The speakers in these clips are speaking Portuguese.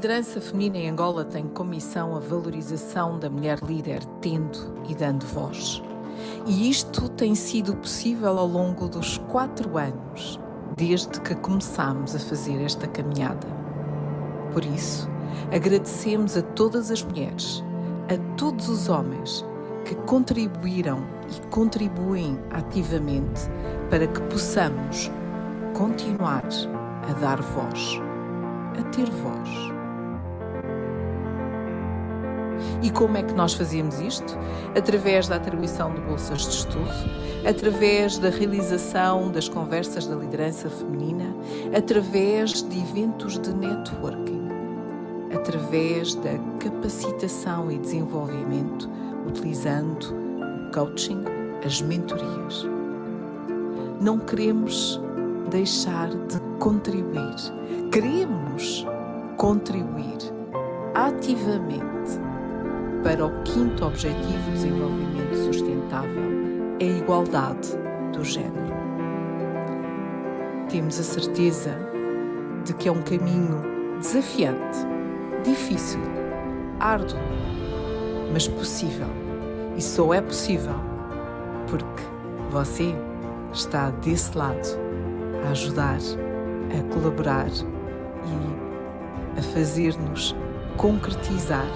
liderança feminina em Angola tem como missão a valorização da mulher líder, tendo e dando voz. E isto tem sido possível ao longo dos quatro anos, desde que começámos a fazer esta caminhada. Por isso, agradecemos a todas as mulheres, a todos os homens que contribuíram e contribuem ativamente para que possamos continuar a dar voz, a ter voz. E como é que nós fazíamos isto? Através da atribuição de bolsas de estudo, através da realização das conversas da liderança feminina, através de eventos de networking, através da capacitação e desenvolvimento, utilizando o coaching, as mentorias. Não queremos deixar de contribuir. Queremos contribuir ativamente para o quinto objetivo de desenvolvimento sustentável, a igualdade do género. Temos a certeza de que é um caminho desafiante, difícil, árduo, mas possível. E só é possível porque você está desse lado a ajudar, a colaborar e a fazer-nos concretizar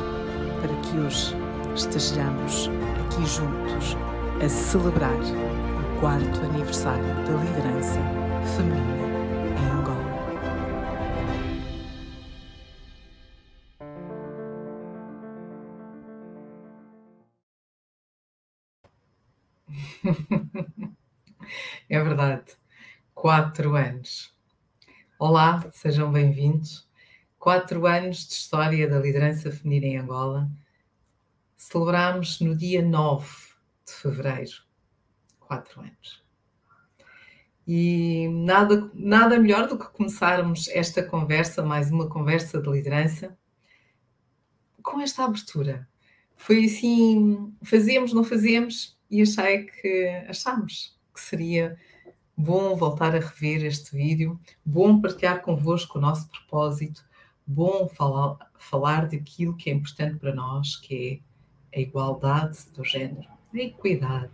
para que hoje estejamos aqui juntos a celebrar o quarto aniversário da liderança feminina em Angola. É verdade. Quatro anos. Olá, sejam bem-vindos quatro anos de história da liderança feminina em Angola, celebramos no dia 9 de fevereiro. Quatro anos. E nada, nada melhor do que começarmos esta conversa, mais uma conversa de liderança, com esta abertura. Foi assim, fazemos, não fazemos, e achei que que seria bom voltar a rever este vídeo, bom partilhar convosco o nosso propósito, bom falar, falar daquilo que é importante para nós, que é a igualdade do género, a equidade,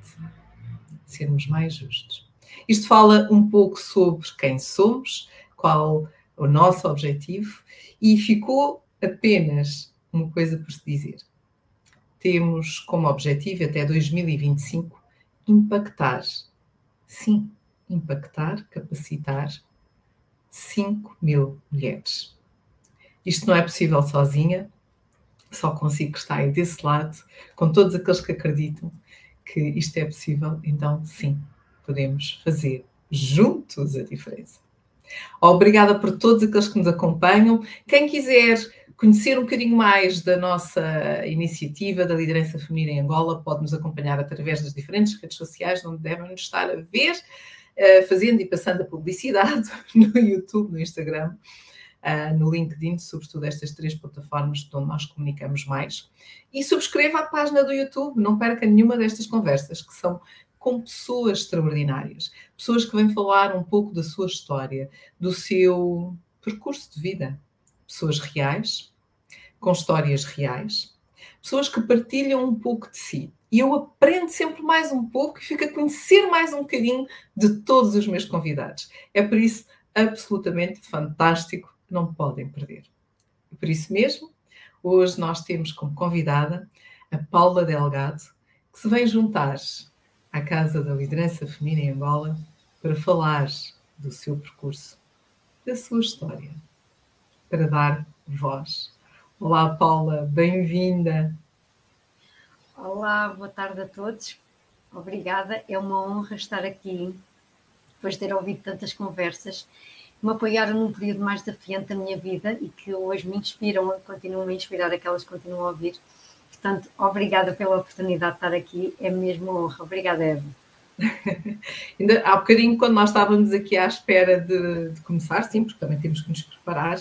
sermos mais justos. Isto fala um pouco sobre quem somos, qual o nosso objetivo, e ficou apenas uma coisa por se dizer. Temos como objetivo até 2025 impactar, sim, impactar, capacitar 5 mil mulheres. Isto não é possível sozinha, só consigo estar desse lado, com todos aqueles que acreditam que isto é possível, então sim, podemos fazer juntos a diferença. Obrigada por todos aqueles que nos acompanham. Quem quiser conhecer um bocadinho mais da nossa iniciativa da liderança feminina em Angola, pode nos acompanhar através das diferentes redes sociais, onde devem nos estar a ver, eh, fazendo e passando a publicidade no YouTube, no Instagram uh, no LinkedIn, sobretudo estas três plataformas onde nós comunicamos mais. E subscreva a página do YouTube, não perca nenhuma destas conversas, que são com pessoas extraordinárias, pessoas que vêm falar um pouco da sua história, do seu percurso de vida, pessoas reais, com histórias reais, pessoas que partilham um pouco de si. E eu aprendo sempre mais um pouco e fico a conhecer mais um bocadinho de todos os meus convidados. É por isso absolutamente fantástico não podem perder. E por isso mesmo, hoje nós temos como convidada a Paula Delgado, que se vem juntar à Casa da Liderança Feminina em Angola para falar do seu percurso, da sua história, para dar voz. Olá, Paula, bem-vinda. Olá, boa tarde a todos. Obrigada, é uma honra estar aqui depois de ter ouvido tantas conversas me apoiaram num período mais desafiante da minha vida e que hoje me inspiram continuam a inspirar aquelas que continuam a ouvir. Portanto, obrigada pela oportunidade de estar aqui, é mesmo uma honra. Obrigada, Eva. Ainda há bocadinho, quando nós estávamos aqui à espera de, de, começar, sim, porque também temos que nos preparar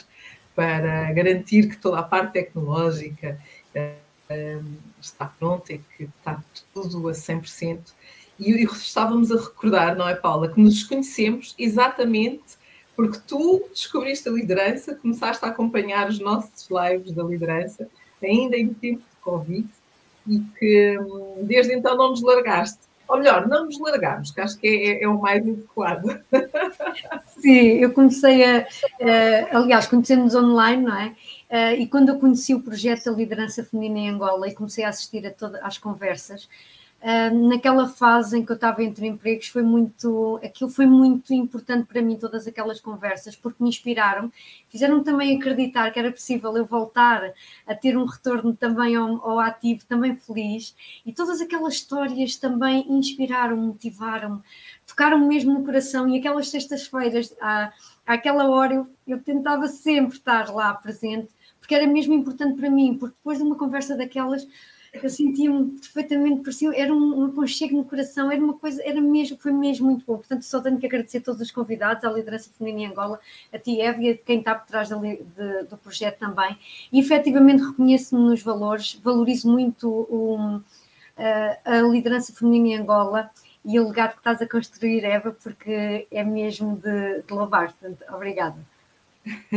para garantir que toda a parte tecnológica uh, está pronta e que está tudo a 100%. E, e estávamos a recordar, não é, Paula, que nos conhecemos exatamente porque tu descobriste a liderança, começaste a acompanhar os nossos lives da liderança, ainda em tempo de Covid, e que hum, desde então não nos largaste. Ou melhor, não nos largamos, que acho que é, é o mais adequado. Sim, eu comecei a. Aliás, conhecemos online, não é? Uh, e quando eu conheci o projeto da liderança feminina em Angola e comecei a assistir a todas as conversas, naquela fase em que eu estava entre empregos foi muito aquilo foi muito importante para mim todas aquelas conversas porque me inspiraram. Fizeram também acreditar que era possível eu voltar a ter um retorno também ao, ao ativo também feliz. E todas aquelas histórias também inspiraram motivaram tocaram mesmo no coração. E aquelas sextas-feiras à, àquela hora eu, eu tentava sempre estar lá presente porque era mesmo importante para mim porque depois de uma conversa daquelas eu sentia-me perfeitamente, parecia, era um, um aconchego no coração, era uma coisa, era mesmo, foi mesmo muito bom. Portanto, só tenho que agradecer a todos os convidados, à liderança feminina em Angola, a ti, Eve, e a quem está por trás de, de, do projeto também. E efetivamente reconheço-me nos valores, valorizo muito o, a, a liderança feminina em Angola e o legado que estás a construir, Eva, porque é mesmo de, de louvar. Portanto, obrigada.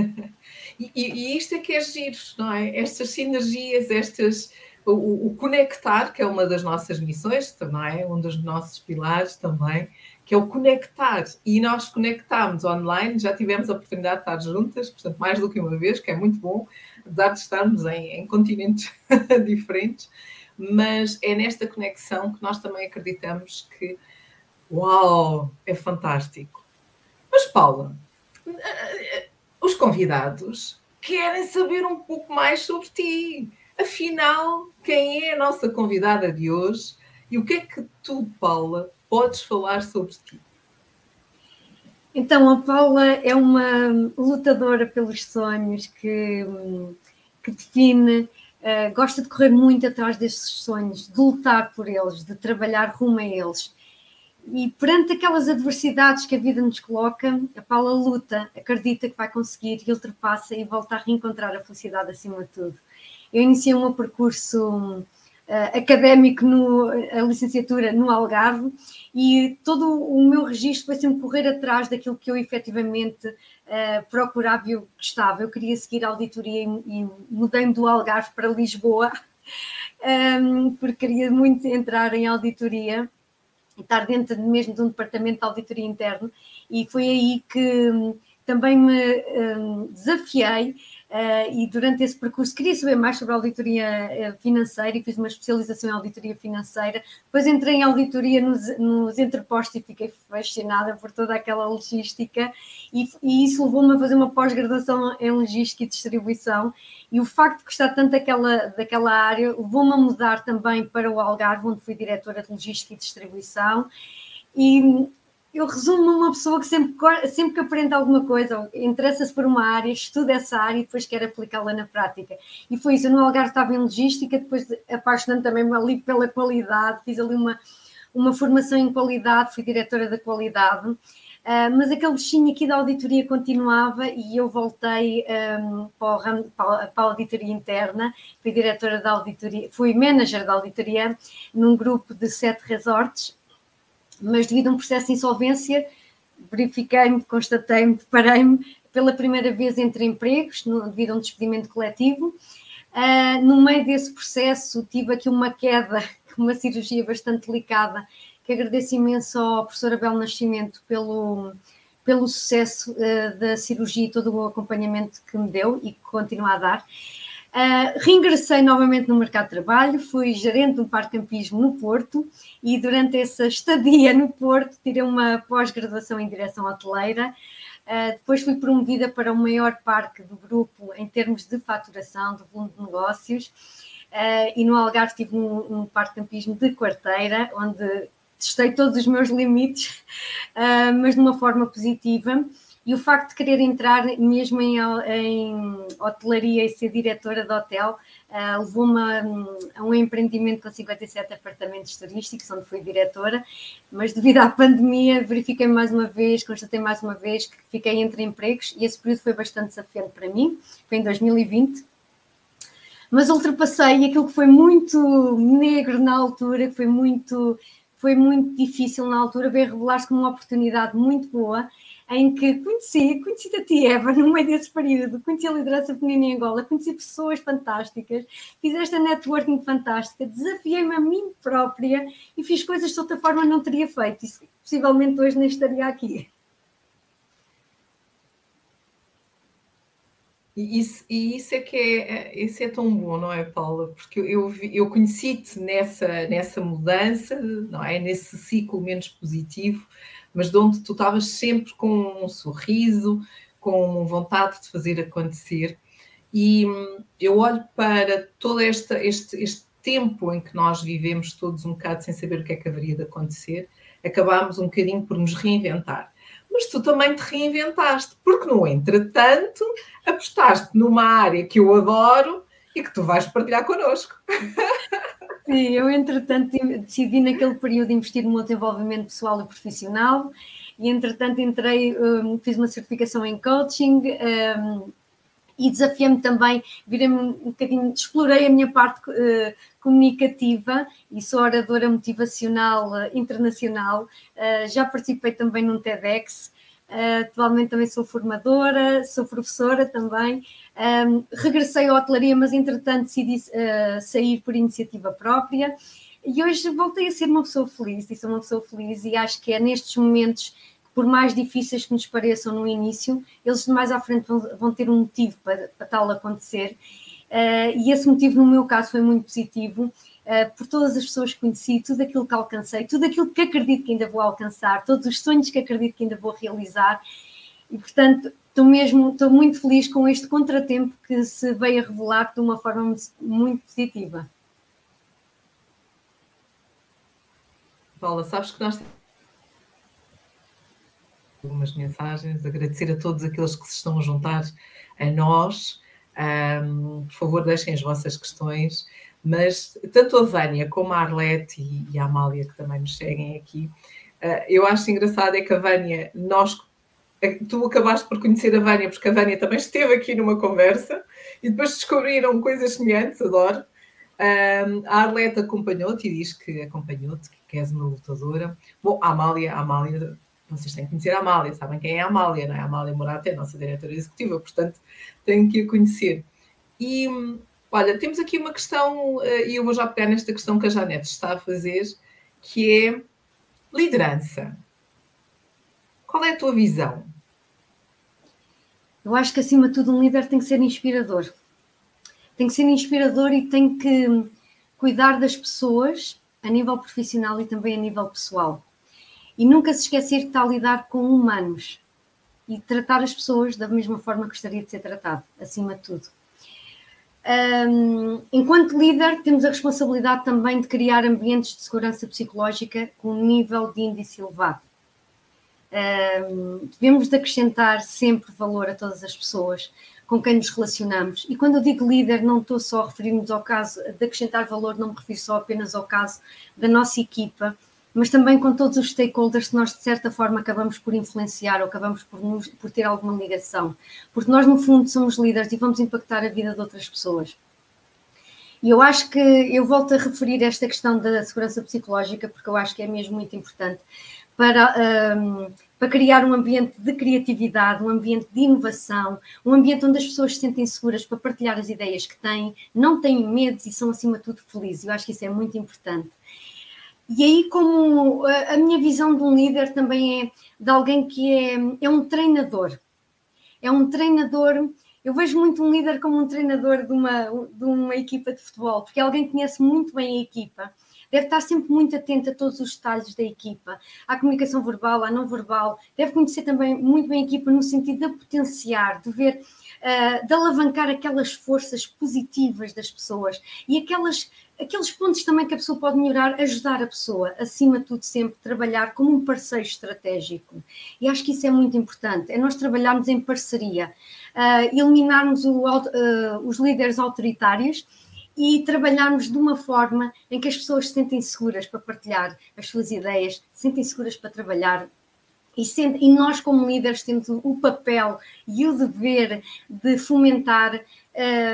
e, e, isto é que é giro, não é? Estas sinergias, estas o, o, conectar, que é uma das nossas missões também, um dos nossos pilares também, que é o conectar. E nós conectámos online, já tivemos a oportunidade de estar juntas, portanto, mais do que uma vez, que é muito bom, apesar de estarmos em, em continentes diferentes, mas é nesta conexão que nós também acreditamos que, uau, é fantástico. Mas, Paula, os convidados querem saber um pouco mais sobre ti Afinal, quem é a nossa convidada de hoje e o que é que tu, Paula, podes falar sobre ti? Então, a Paula é uma lutadora pelos sonhos que, que define, uh, gosta de correr muito atrás destes sonhos, de lutar por eles, de trabalhar rumo a eles. E perante aquelas adversidades que a vida nos coloca, a Paula luta, acredita que vai conseguir e ultrapassa e volta a reencontrar a felicidade acima de tudo. Eu iniciei um percurso uh, académico, no, a licenciatura no Algarve, e todo o meu registro foi sempre correr atrás daquilo que eu efetivamente uh, procurava e eu gostava. Eu queria seguir a auditoria e, e mudei-me do Algarve para Lisboa, um, ehm, porque queria muito entrar em auditoria e estar dentro mesmo de um departamento de auditoria interno, e foi aí que hum, também me um, desafiei Uh, e durante esse percurso queria saber mais sobre auditoria uh, financeira e fiz uma especialização em auditoria financeira. Depois entrei em auditoria nos, nos entrepostos e fiquei fascinada por toda aquela logística e, e isso levou-me a fazer uma pós-graduação em logística e distribuição. E o facto de gostar tanto daquela, daquela área levou-me a mudar também para o Algarve, onde fui diretora de logística e distribuição. E eu resumo uma pessoa que sempre, sempre que aprende alguma coisa, interessa-se por uma área, estuda essa área e depois quer aplicá-la na prática. E foi isso, eu no Algarve estava em logística, depois apaixonando também ali pela qualidade, fiz ali uma, uma formação em qualidade, fui diretora da qualidade, uh, mas aquele bichinho aqui da auditoria continuava e eu voltei um, para, o, para, a auditoria interna, fui diretora da auditoria, fui manager da auditoria num grupo de sete resorts, mas devido a um processo de insolvência, verifiquei-me, constatei-me, deparei-me pela primeira vez entre empregos, devido a um despedimento coletivo. Uh, no meio desse processo, tive aqui uma queda, uma cirurgia bastante delicada, que agradeço imenso ao professor Abel Nascimento pelo, pelo sucesso uh, da cirurgia e todo o acompanhamento que me deu e que continua a dar. Uh, novamente no mercado de trabalho, fui gerente do parque campismo no Porto e durante essa estadia no Porto tirei uma pós-graduação em direção hoteleira. Uh, depois fui promovida para o maior parque do grupo em termos de faturação, de volume de negócios. Uh, e no Algarve tive um, um parque campismo de quarteira, onde testei todos os meus limites, mas de uma forma positiva e o facto de querer entrar mesmo em, em hotelaria e ser diretora de hotel uh, levou-me a, a, um empreendimento com 57 apartamentos turísticos, onde fui diretora, mas devido à pandemia verifiquei mais uma vez, constatei mais uma vez que fiquei entre empregos e esse período foi bastante desafiante para mim, foi em 2020. Mas ultrapassei aquilo que foi muito negro na altura, que foi muito foi muito difícil na altura, veio revelar-se como uma oportunidade muito boa em que conheci, conheci a ti, Eva, no meio desse período, conheci a liderança feminina em Angola, conheci pessoas fantásticas, fiz esta networking fantástica, desafiei-me a mim própria e fiz coisas que de outra forma não teria feito. E possivelmente hoje nem estaria aqui. E isso, e isso é que é, é, isso é tão bom, não é, Paula? Porque eu, eu conheci-te nessa, nessa mudança, não é? Nesse ciclo menos positivo, mas de onde tu estavas sempre com um sorriso, com vontade de fazer acontecer. E hum, eu olho para todo esta, este, este tempo em que nós vivemos todos um bocado sem saber o que é que haveria de acontecer, acabámos um bocadinho por nos reinventar. Mas tu também te reinventaste, porque no entretanto apostaste numa área que eu adoro e que tu vais partilhar connosco. Sim, eu entretanto decidi naquele período investir no meu desenvolvimento pessoal e profissional e entretanto entrei, um, fiz uma certificação em coaching um, e desafiei-me também, virei-me um bocadinho, explorei a minha parte uh, comunicativa e sou oradora motivacional uh, internacional, uh, já participei também num TEDx, atualmente também sou formadora, sou professora também, um, regressei à hotelaria, mas entretanto decidi sair por iniciativa própria. E hoje voltei a ser uma pessoa feliz e sou uma pessoa feliz e acho que é nestes momentos por mais difíceis que nos pareçam no início, eles mais à frente vão, vão ter um motivo para, para tal acontecer. Uh, e esse motivo, no meu caso, foi muito positivo, uh, por todas as pessoas que conheci, tudo aquilo que alcancei, tudo aquilo que acredito que ainda vou alcançar, todos os sonhos que acredito que ainda vou realizar. E, portanto, estou mesmo, estou muito feliz com este contratempo que se veio a revelar de uma forma muito, muito positiva. Paula, sabes que nós algumas mensagens, agradecer a todos aqueles que se estão a juntar a nós. Um, por favor, deixem as vossas questões. Mas tanto a Vânia como a Arlete e, e a Amália, que também nos seguem aqui, uh, eu acho engraçado é que a Vânia, nós tu acabaste por conhecer a Vânia, porque a Vânia também esteve aqui numa conversa e depois descobriram coisas semelhantes, adoro. Um, a Arleta acompanhou-te e diz que acompanhou-te, que és uma lutadora. Bom, a Amália, a Amália, vocês têm que conhecer a Amália, sabem quem é a Amália, não é? A Amália Morata é a nossa diretora executiva, portanto têm que a conhecer. E olha, temos aqui uma questão, eh, e eu vou já pegar nesta questão que a Janete está a fazer, que é liderança. Qual é a tua visão? Eu acho que acima de tudo um líder tem que ser inspirador. Tem que ser inspirador e tem que cuidar das pessoas a nível profissional e também a nível pessoal. E nunca se esquecer que está a lidar com humanos e tratar as pessoas da mesma forma que gostaria de ser tratado, acima de tudo. Um, enquanto líder, temos a responsabilidade também de criar ambientes de segurança psicológica com um nível de índice elevado devemos de acrescentar sempre valor a todas as pessoas com quem nos relacionamos. E quando eu digo líder, não estou só a referir-nos ao caso de acrescentar valor, não me refiro só apenas ao caso da nossa equipa, mas também com todos os stakeholders que nós, de certa forma, acabamos por influenciar ou acabamos por, nos, por ter alguma ligação. Porque nós, no fundo, somos líderes e vamos impactar a vida de outras pessoas. E eu acho que eu volto a referir esta questão da segurança psicológica, porque eu acho que é mesmo muito importante para, um, para criar um ambiente de criatividade, um ambiente de inovação, um ambiente onde as pessoas se sentem seguras para partilhar as ideias que têm, não têm medos e são, acima de tudo, felizes. Eu acho que isso é muito importante. E aí, como a minha visão de um líder também é de alguém que é, é um treinador. É um treinador. Eu vejo muito um líder como um treinador de uma, de uma equipa de futebol, porque alguém conhece muito bem a equipa deve estar sempre muito atento a todos os detalhes da equipa, à comunicação verbal, à não verbal, deve conhecer também muito bem a equipa no sentido de potenciar, de ver, uh, de alavancar aquelas forças positivas das pessoas e aquelas, aqueles pontos também que a pessoa pode melhorar, ajudar a pessoa, acima de tudo, sempre trabalhar como um parceiro estratégico. E acho que isso é muito importante, é nós trabalharmos em parceria, uh, eliminarmos o, uh, os líderes autoritários e trabalharmos de uma forma em que as pessoas se sentem seguras para partilhar as suas ideias, se sentem seguras para trabalhar E, sendo, e, nós, como líderes, temos o papel e o dever de fomentar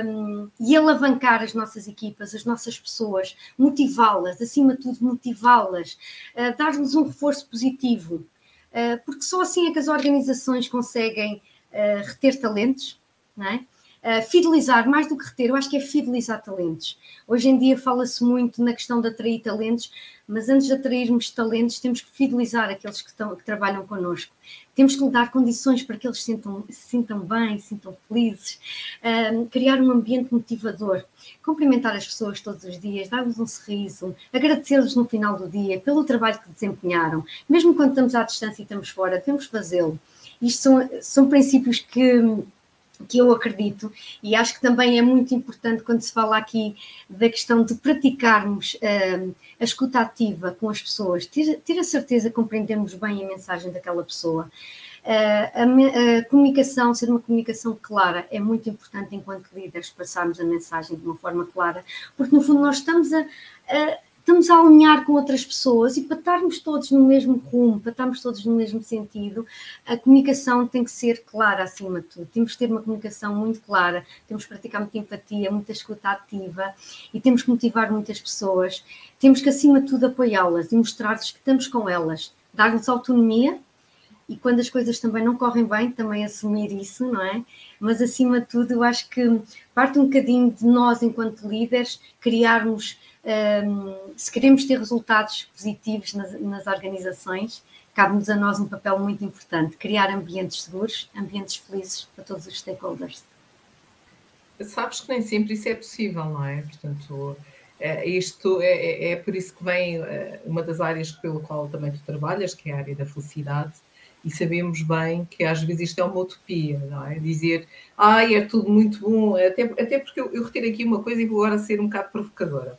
um, e alavancar as nossas equipas, as nossas pessoas, motivá-las, acima de tudo, motivá-las, uh, dar-lhes um reforço positivo, uh, porque só assim é que as organizações conseguem uh, reter talentos, não é? Uh, fidelizar, mais do que reter, eu acho que é fidelizar talentos. Hoje em dia fala-se muito na questão de atrair talentos, mas antes de atrairmos talentos, temos que fidelizar aqueles que, estão, que trabalham connosco. Temos que dar condições para que eles se sintam, se sintam bem, se sintam felizes, uh, criar um ambiente motivador, cumprimentar as pessoas todos os dias, dar-lhes um sorriso, agradecer-lhes no final do dia pelo trabalho que desempenharam. Mesmo quando estamos à distância e estamos fora, temos que fazê-lo. Isto são, são princípios que que eu acredito, e acho que também é muito importante quando se fala aqui da questão de praticarmos uh, a escuta ativa com as pessoas, ter, ter, a certeza que compreendemos bem a mensagem daquela pessoa. Uh, a, a, comunicação, ser uma comunicação clara, é muito importante enquanto líderes passarmos a mensagem de uma forma clara, porque no fundo nós estamos a, a estamos a alinhar com outras pessoas e para estarmos todos no mesmo rumo, para estarmos todos no mesmo sentido, a comunicação tem que ser clara acima de tudo. Temos que ter uma comunicação muito clara, temos que praticar muita empatia, muita escuta ativa e temos que motivar muitas pessoas. Temos que, acima de tudo, apoiá-las e mostrar-lhes que estamos com elas, dar-lhes autonomia e quando as coisas também não correm bem, também assumir isso, não é? Mas acima de tudo, eu acho que parte um bocadinho de nós, enquanto líderes, criarmos um, se queremos ter resultados positivos nas, nas organizações, cabe-nos a nós um papel muito importante: criar ambientes seguros, ambientes felizes para todos os stakeholders. Sabes que nem sempre isso é possível, não é? Portanto, é, isto é, é, é por isso que vem é, uma das áreas pelo qual também tu trabalhas, que é a área da felicidade, e sabemos bem que às vezes isto é uma utopia, não é? Dizer, ai, é tudo muito bom, até, até porque eu, eu retiro aqui uma coisa e vou agora ser um bocado provocadora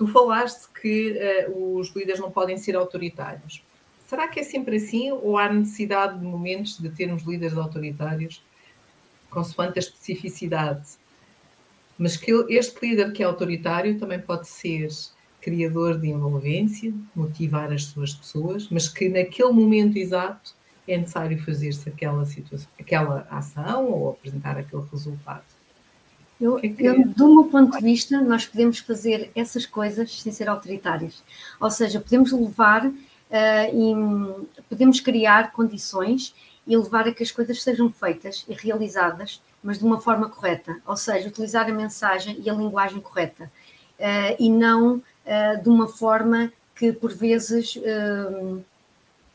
Tu falaste que uh, os líderes não podem ser autoritários. Será que é sempre assim ou há necessidade de momentos de termos líderes autoritários, consoante a especificidade? Mas que este líder que é autoritário também pode ser criador de envolvência, motivar as suas pessoas, mas que naquele momento exato é necessário fazer-se aquela aquela ação ou apresentar aquele resultado. Eu, eu, do meu ponto de vista, nós podemos fazer essas coisas sem ser autoritários. Ou seja, podemos levar uh, e podemos criar condições e levar a que as coisas sejam feitas e realizadas, mas de uma forma correta. Ou seja, utilizar a mensagem e a linguagem correta. Uh, e não uh, de uma forma que, por vezes,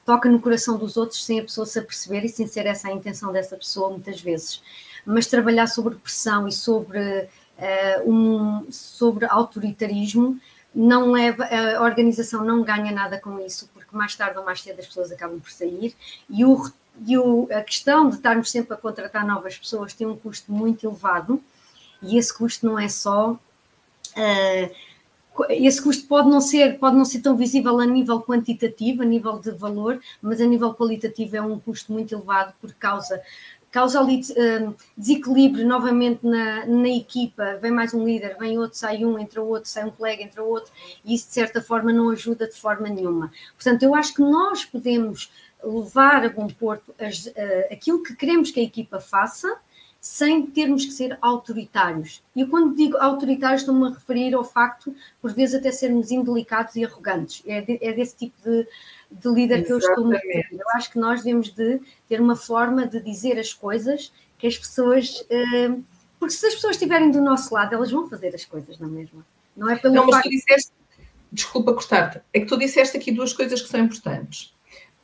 toca no coração dos outros sem a pessoa se aperceber e sem ser essa a intenção dessa pessoa, muitas vezes mas trabalhar sobre pressão e sobre, uh, um, sobre autoritarismo não leva, a organização não ganha nada com isso, porque mais tarde ou mais cedo as pessoas acabam por sair e, o, e o, a questão de estarmos sempre a contratar novas pessoas tem um custo muito elevado e esse custo não é só. Uh, esse custo pode não ser pode não ser tão visível a nível quantitativo, a nível de valor, mas a nível qualitativo é um custo muito elevado por causa causa ali uh, desequilíbrio novamente na, na equipa, vem mais um líder, vem outro, sai um, entra outro, sai um colega, entra outro, e isso de certa forma não ajuda de forma nenhuma. Portanto, eu acho que nós podemos levar a bom porto as, uh, aquilo que queremos que a equipa faça, sem termos que ser autoritários. E eu, quando digo autoritários, estou-me a referir ao facto, por vezes, até sermos indelicados e arrogantes. É, de, é desse tipo de, de líder Exatamente. que eu estou a referir. Eu acho que nós devemos de ter uma forma de dizer as coisas que as pessoas... Uh, porque se as pessoas estiverem do nosso lado, elas vão fazer as coisas na mesma. Não é pelo Não, mas tu disseste... Desculpa cortar-te. É que tu disseste aqui duas coisas que são importantes.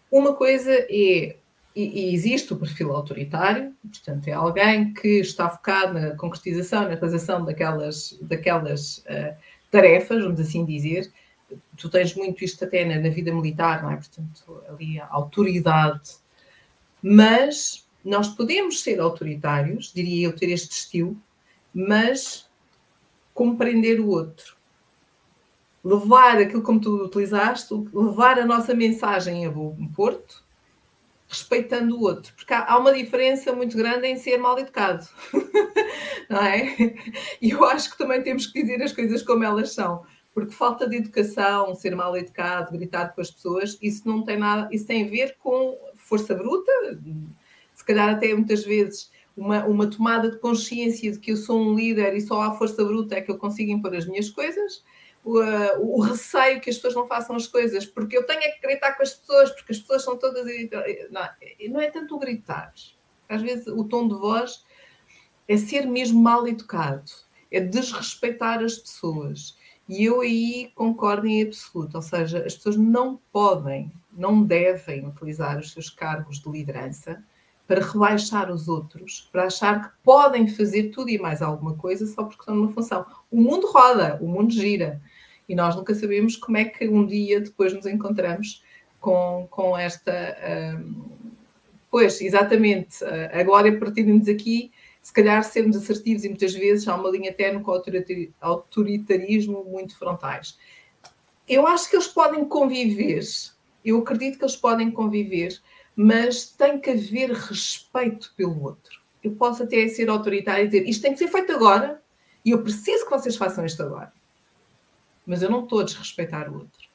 Uma coisa é e, e, existe o perfil autoritário, portanto, é alguém que está focado na concretização, na realização daquelas, daquelas uh, tarefas, vamos assim dizer. Tu tens muito isto até na, na, vida militar, não é? Portanto, ali a autoridade. Mas nós podemos ser autoritários, diria eu ter este estilo, mas compreender o outro. Levar aquilo como tu utilizaste, levar a nossa mensagem a bom porto, respeitando o outro, porque há, uma diferença muito grande em ser mal educado, não é? E eu acho que também temos que dizer as coisas como elas são, porque falta de educação, ser mal educado, gritar com as pessoas, isso não tem nada, isso tem a ver com força bruta, se calhar até muitas vezes uma, uma tomada de consciência de que eu sou um líder e só à força bruta é que eu consigo impor as minhas coisas, o, uh, o, receio que as pessoas não façam as coisas, porque eu tenho é que gritar com as pessoas, porque as pessoas são todas. Não, não é tanto gritar. Às vezes o tom de voz é ser mesmo mal educado, é desrespeitar as pessoas. E eu aí concordo em absoluto, ou seja, as pessoas não podem, não devem utilizar os seus cargos de liderança para rebaixar os outros, para achar que podem fazer tudo e mais alguma coisa só porque estão numa função. O mundo roda, o mundo gira. E nós nunca sabemos como é que um dia depois nos encontramos com, com esta. Um, pois, exatamente, a glória partir-nos aqui, se calhar sermos assertivos e muitas vezes há uma linha terno com autoritarismo muito frontais. Eu acho que eles podem conviver, eu acredito que eles podem conviver mas tem que haver respeito pelo outro. Eu posso até ser autoritário e dizer isto tem que ser feito agora e eu preciso que vocês façam isto agora. Mas eu não estou a desrespeitar o outro.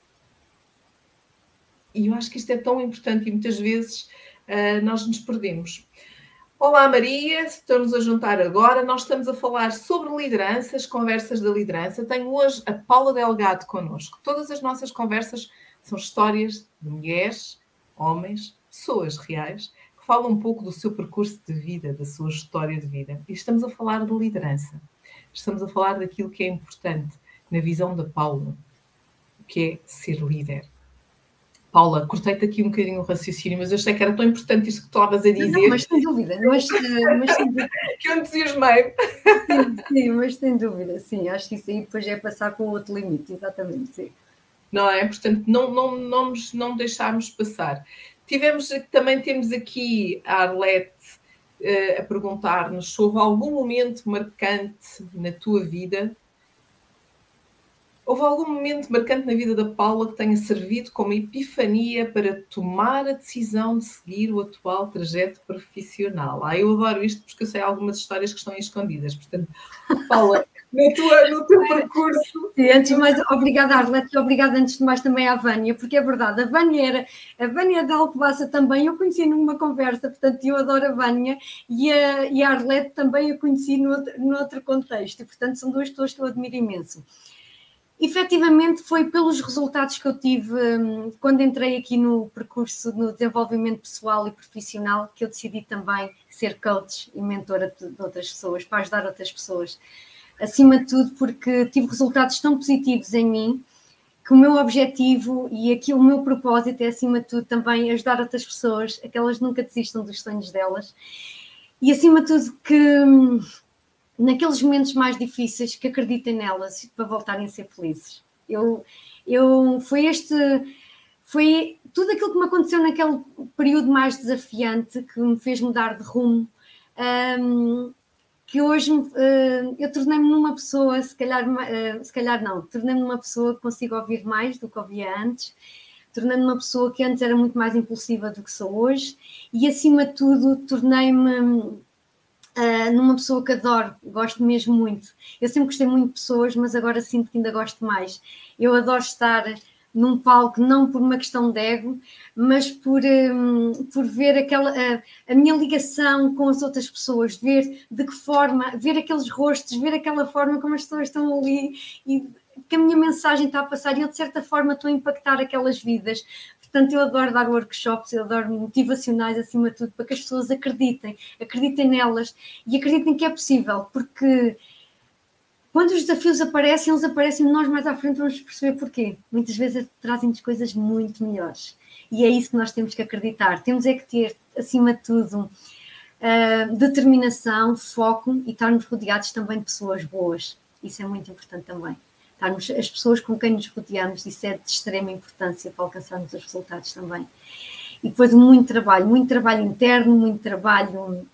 E eu acho que isto é tão importante e muitas vezes uh, nós nos perdemos. Olá Maria, estamos a juntar agora. Nós estamos a falar sobre lideranças, conversas da liderança. Tenho hoje a Paula Delgado connosco. Todas as nossas conversas são histórias de mulheres, homens, pessoas reais que falam um pouco do seu percurso de vida, da sua história de vida. E estamos a falar de liderança. Estamos a falar daquilo que é importante na visão da Paula, que é ser líder. Paula, cortei-te aqui um bocadinho o raciocínio, mas eu achei que era tão importante isto que tu estavas a dizer. Não, mas sem dúvida. Mas, eh, mas sem dúvida. que eu entusiasmei. Sim, sim, mas sem dúvida, sim. Acho que isso aí depois é passar com outro limite, exatamente, sim. Não é? Portanto, não, não, não, nos, não deixarmos passar. Tivemos, também temos aqui a Arlete uh, a perguntar-nos se houve algum momento marcante na tua vida. Houve algum momento marcante na vida da Paula que tenha servido como epifania para tomar a decisão de seguir o atual trajeto profissional? Ah, eu adoro isto porque eu sei algumas histórias que estão escondidas. Portanto, Paula, no, tua, no teu percurso. Sim, antes de mais, obrigada Arlete e obrigada antes de mais também à Vânia, porque é verdade, a Vânia era, a Vânia da Alcobaça também eu conheci numa conversa, portanto eu adoro a Vânia e a, e a Arlete também eu conheci no outro, no outro contexto, e portanto são duas pessoas que eu admiro imenso. Efetivamente foi pelos resultados que eu tive hum, quando entrei aqui no percurso no desenvolvimento pessoal e profissional que eu decidi também ser coach e mentora de, de outras pessoas, para ajudar outras pessoas. Acima de tudo porque tive resultados tão positivos em mim que o meu objetivo e aqui o meu propósito é, acima de tudo, também ajudar outras pessoas a que elas nunca desistam dos sonhos delas. E, acima de tudo, que hum, naqueles momentos mais difíceis que acreditem nelas para voltarem a ser felizes. Eu, eu eu este foi tudo aquilo que me aconteceu naquele período mais desafiante que me fez mudar de rumo. Um, que hoje uh, eu tornei-me numa pessoa, se calhar, uh, se calhar não, tornei-me numa pessoa que consigo ouvir mais do que ouvia antes, tornei-me numa pessoa que antes era muito mais impulsiva do que sou hoje e, acima de tudo, tornei-me uh, numa pessoa que adoro, gosto mesmo muito. Eu sempre gostei muito de pessoas, mas agora sinto que ainda gosto mais. Eu adoro estar num palco, não por uma questão de ego, mas por, um, por ver aquela a, a, minha ligação com as outras pessoas, ver de que forma, ver aqueles rostos, ver aquela forma como as pessoas estão ali e que a minha mensagem está a passar e eu de certa forma estou a impactar aquelas vidas. Portanto, eu adoro dar workshops, eu adoro motivacionais acima de tudo, para que as pessoas acreditem, acreditem nelas e acreditem que é possível, porque quando os desafios aparecem, eles aparecem, nós mais à frente vamos perceber porquê. Muitas vezes trazem-nos coisas muito melhores. E é isso que nós temos que acreditar. Temos é que ter, acima de tudo, uh, determinação, foco e estarmos rodeados também de pessoas boas. Isso é muito importante também. Estarmos, as pessoas com quem nos rodeamos, isso é de extrema importância para alcançarmos os resultados também. E depois muito trabalho, muito trabalho interno, muito trabalho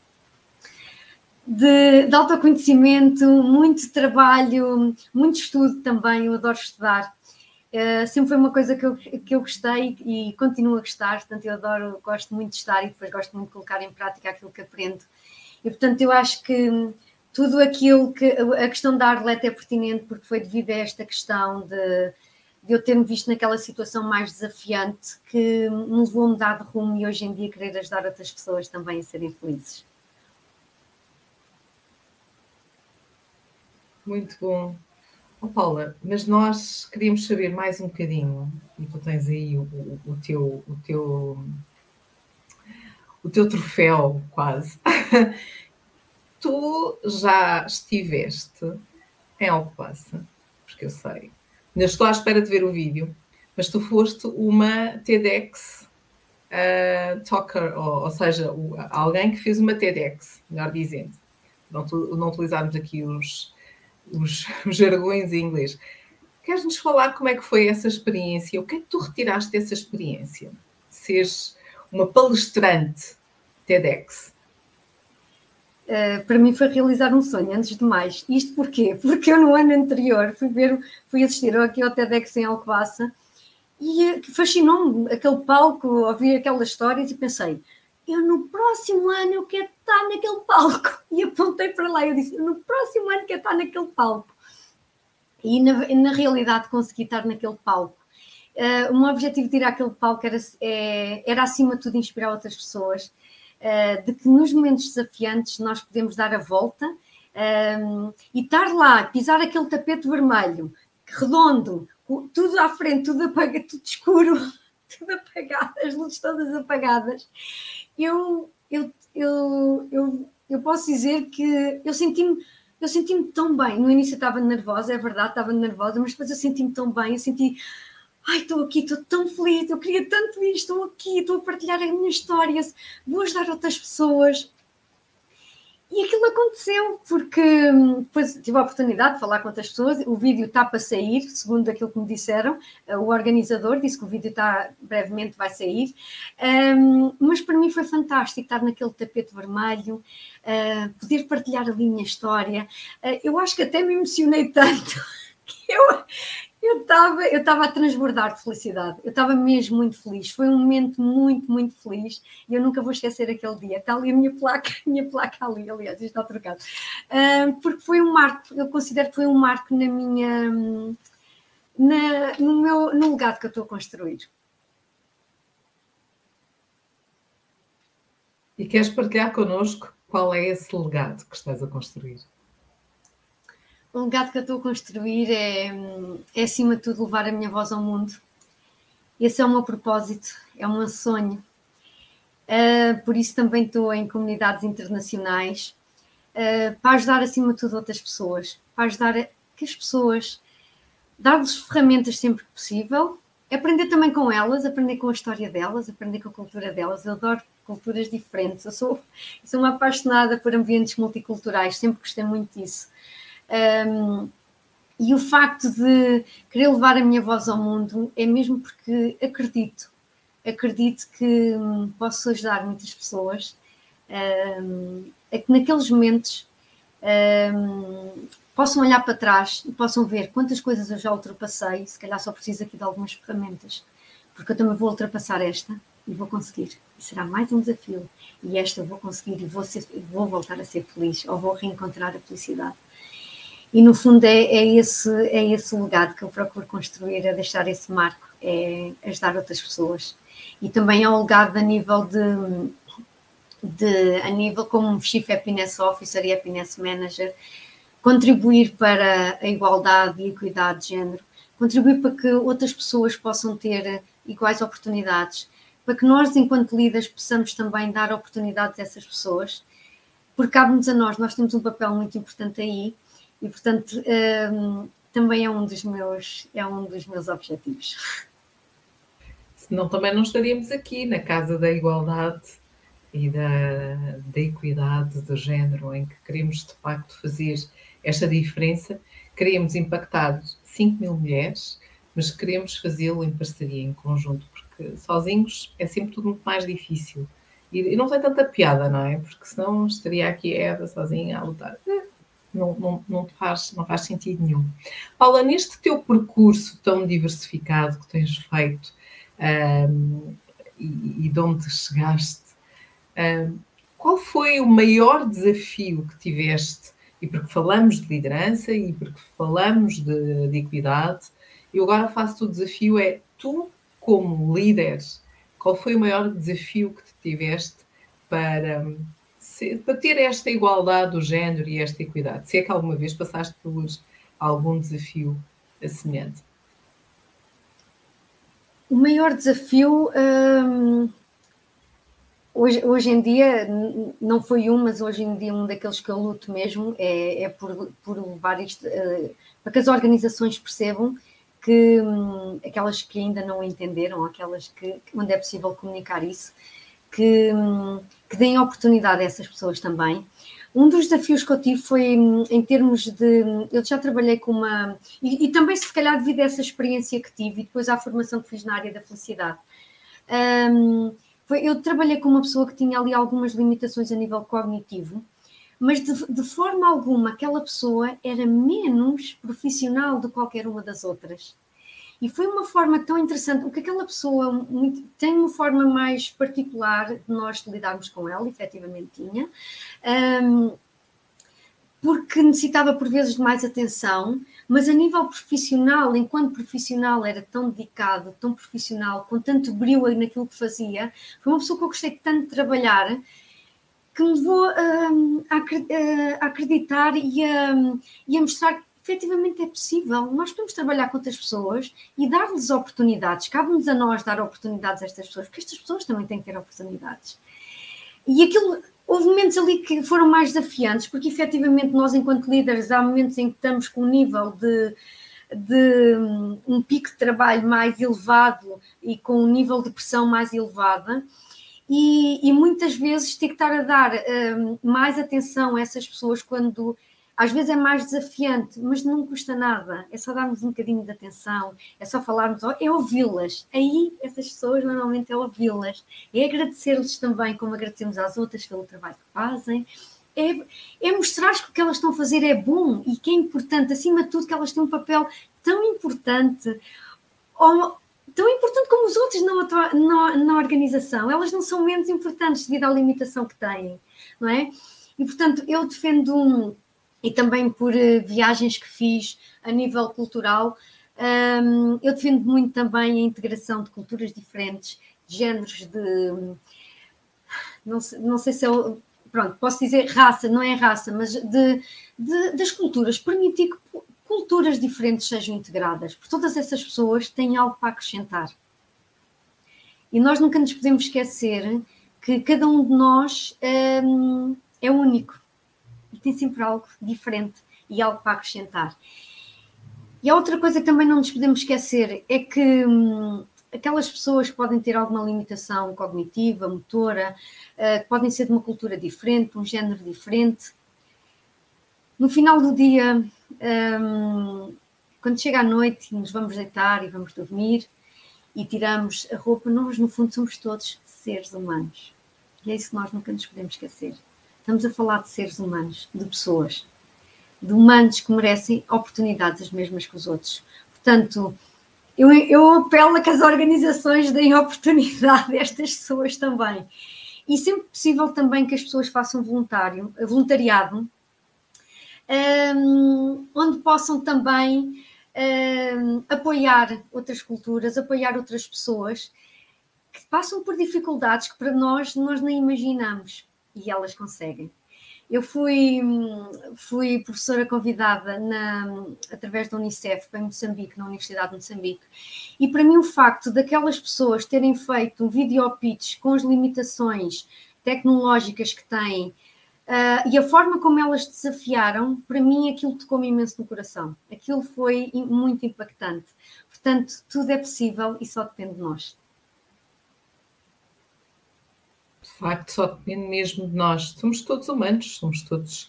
de, de autoconhecimento, muito trabalho, muito estudo também, eu adoro estudar. Uh, sempre foi uma coisa que eu, que eu gostei e continuo a gostar, portanto eu adoro, gosto muito de estar e depois gosto muito de colocar em prática aquilo que aprendo. E portanto eu acho que tudo aquilo que a questão da Arlete é pertinente porque foi devido a esta questão de, de eu ter-me visto naquela situação mais desafiante que me levou a mudar de rumo e hoje em dia querer ajudar outras pessoas também a serem felizes. Muito bom. Oh, Paula, mas nós queríamos saber mais um bocadinho, e tu tens aí o, o, o teu, o, teu, o teu troféu quase. tu já estiveste em Alcobaça, porque eu sei. Ainda estou à espera de ver o vídeo, mas tu foste uma TEDx uh, talker, ou, ou seja, o, alguém que fez uma TEDx, melhor dizendo. Não, não utilizarmos aqui os, os, os jargões em inglês. Queres-nos falar como é que foi essa experiência? O que é que tu retiraste dessa experiência? Seres uma palestrante TEDx. Uh, para mim foi realizar um sonho, antes de mais. Isto porquê? Porque eu no ano anterior fui, ver, fui assistir aqui ao TEDx em Alcobaça e uh, fascinou-me aquele palco, ouvir aquelas histórias e pensei, eu no próximo ano eu quero estar naquele palco. E apontei para lá, eu disse, no próximo ano quero estar naquele palco. E na, na realidade consegui estar naquele palco. Uh, o meu objetivo de ir àquele palco era, é, era acima de tudo inspirar outras pessoas, de que nos momentos desafiantes nós podemos dar a volta um, e estar lá, pisar aquele tapete vermelho, redondo, tudo à frente, tudo apagado, tudo escuro, tudo apagado, as luzes todas apagadas eu, eu, eu, eu, eu posso dizer que eu senti-me eu senti-me tão bem. No início eu estava nervosa, é verdade, estava nervosa, mas depois eu senti-me tão bem, eu senti, ai, estou aqui, estou tão feliz, eu queria tanto isto, estou aqui, estou a partilhar a minha história, vou ajudar outras pessoas. E aquilo aconteceu, porque hum, depois tive a oportunidade de falar com outras pessoas. O vídeo está para sair, segundo aquilo que me disseram. Eh, o organizador disse que o vídeo está brevemente vai sair. Um, mas para mim foi fantástico estar naquele tapete vermelho, uh, poder partilhar ali a minha história. Uh, eu acho que até me emocionei tanto que eu, eu estava eu a transbordar de felicidade, eu estava mesmo muito feliz, foi um momento muito, muito feliz e eu nunca vou esquecer aquele dia. Está ali a minha placa, a minha placa ali, aliás, está trocado, uh, porque foi um marco, eu considero que foi um marco na minha, na, no, meu, no legado que eu estou a construir. E queres partilhar connosco qual é esse legado que estás a construir? O legado que eu estou a construir é, é, acima de tudo, levar a minha voz ao mundo. Esse é o meu propósito, é o meu sonho. Uh, por isso também estou em comunidades internacionais uh, para ajudar, acima de tudo, outras pessoas. Para ajudar que as pessoas, dar-lhes ferramentas sempre que possível, aprender também com elas, aprender com a história delas, aprender com a cultura delas. Eu adoro culturas diferentes. Eu sou, eu sou uma apaixonada por ambientes multiculturais, sempre gostei muito disso. Um, e o facto de querer levar a minha voz ao mundo é mesmo porque acredito, acredito que hum, posso ajudar muitas pessoas um, a que naqueles momentos um, possam olhar para trás e possam ver quantas coisas eu já ultrapassei, se calhar só preciso aqui de algumas ferramentas, porque eu também vou ultrapassar esta e vou conseguir. Será mais um desafio. E esta eu vou conseguir e vou, ser, vou voltar a ser feliz ou vou reencontrar a felicidade. E no fundo é, é, esse, é esse o legado que eu procuro construir, é deixar esse marco, é ajudar outras pessoas. E também é um legado a nível de, de a nível como Chief Happiness Officer e Happiness Manager, contribuir para a igualdade e equidade de género, contribuir para que outras pessoas possam ter iguais oportunidades, para que nós, enquanto líderes, possamos também dar oportunidades a essas pessoas, porque cabe-nos a nós, nós temos um papel muito importante aí, e portanto um, também é um dos meus é um dos meus objetivos. Senão também não estaríamos aqui na casa da igualdade e da, da equidade do género, em que queremos de facto fazer esta diferença, queremos impactar 5 mil mulheres, mas queremos fazê-lo em parceria, em conjunto, porque sozinhos é sempre tudo muito mais difícil. E, e não tem tanta piada, não é? Porque senão estaria aqui Eva sozinha a lutar não, não, não, faz, não faz sentido nenhum. Paula, neste teu percurso tão diversificado que tens feito um, e, e de onde chegaste, um, qual foi o maior desafio que tiveste? E porque falamos de liderança e porque falamos de, de equidade E agora faço o desafio é tu, como líder, qual foi o maior desafio que te tiveste para, para ter esta igualdade do género e esta equidade? Se é que alguma vez passaste por algum desafio semelhante? O maior desafio hum, hoje, hoje em dia não foi um, mas hoje em dia um daqueles que eu luto mesmo é, é por, por levar isto uh, para que as organizações percebam que hum, aquelas que ainda não entenderam, aquelas que, onde é possível comunicar isso, que, hum, que deem oportunidade a essas pessoas também. Um dos desafios que eu tive foi hum, em termos de. Eu já trabalhei com uma. E, e, também, se calhar, devido a essa experiência que tive e depois à formação que fiz na área da felicidade. Um, foi, eu trabalhei com uma pessoa que tinha ali algumas limitações a nível cognitivo, mas de, de forma alguma aquela pessoa era menos profissional do que qualquer uma das outras. E foi uma forma tão interessante, porque aquela pessoa muito, tem uma forma mais particular de nós lidarmos com ela, efetivamente tinha, um, porque necessitava por vezes de mais atenção, mas a nível profissional, enquanto profissional, era tão dedicado, tão profissional, com tanto brilho naquilo que fazia, foi uma pessoa que eu gostei tanto de trabalhar que me levou um, a, acreditar e a, e a mostrar efetivamente é possível. Nós podemos trabalhar com outras pessoas e dar-lhes oportunidades. Cabe-nos a nós dar oportunidades a estas pessoas, porque estas pessoas também têm que ter oportunidades. E aquilo, houve momentos ali que foram mais desafiantes, porque efetivamente nós, enquanto líderes, há momentos em que estamos com um nível de, de um pico de trabalho mais elevado e com um nível de pressão mais elevada. E, e muitas vezes ter que estar a dar um, mais atenção a essas pessoas quando às vezes é mais desafiante, mas não custa nada. É só darmos um bocadinho de atenção, é só falarmos, é ouvi-las. Aí, essas pessoas normalmente é ouvi-las. É agradecer-lhes também, como agradecemos às outras pelo trabalho que fazem. É, é mostrar que o que elas estão a fazer é bom e que é importante, acima de tudo, que elas têm um papel tão importante, ou, tão importante como os outros na, na, na organização. Elas não são menos importantes devido à limitação que têm, não é? E, portanto, eu defendo um, e também por uh, viagens que fiz a nível cultural. Eu defendo muito também a integração de culturas diferentes, géneros de. Não sei, não sei se eu. Pronto, posso dizer raça, não é raça, mas de, de das culturas, permitir que culturas diferentes sejam integradas, porque todas essas pessoas têm algo para acrescentar. E nós nunca nos podemos esquecer que cada um de nós um, é único tem sempre algo diferente e algo para acrescentar. E a outra coisa que também não nos podemos esquecer é que hum, aquelas pessoas que podem ter alguma limitação cognitiva, motora, uh, podem ser de uma cultura diferente, um género diferente. No final do dia, um, quando chega a noite e nos vamos deitar e vamos dormir e tiramos a roupa, nós no fundo somos todos seres humanos. E é isso que nós nunca nos podemos esquecer. Estamos a falar de seres humanos, de pessoas, de humanos que merecem oportunidades as mesmas que os outros. Portanto, eu, eu apelo a que as organizações deem oportunidade a estas pessoas também. E sempre possível também que as pessoas façam voluntário, voluntariado, um, onde possam também um, apoiar outras culturas, apoiar outras pessoas que passam por dificuldades que para nós nós nem imaginamos e elas conseguem. Eu fui, fui professora convidada na, através da Unicef para Moçambique, na Universidade de Moçambique, e para mim o facto daquelas pessoas terem feito um video pitch com as limitações tecnológicas que têm uh, e a forma como elas desafiaram, para mim aquilo tocou-me imenso no coração. Aquilo foi muito impactante. Portanto, tudo é possível e só depende de nós. Facto só depende mesmo de nós. Somos todos humanos, somos todos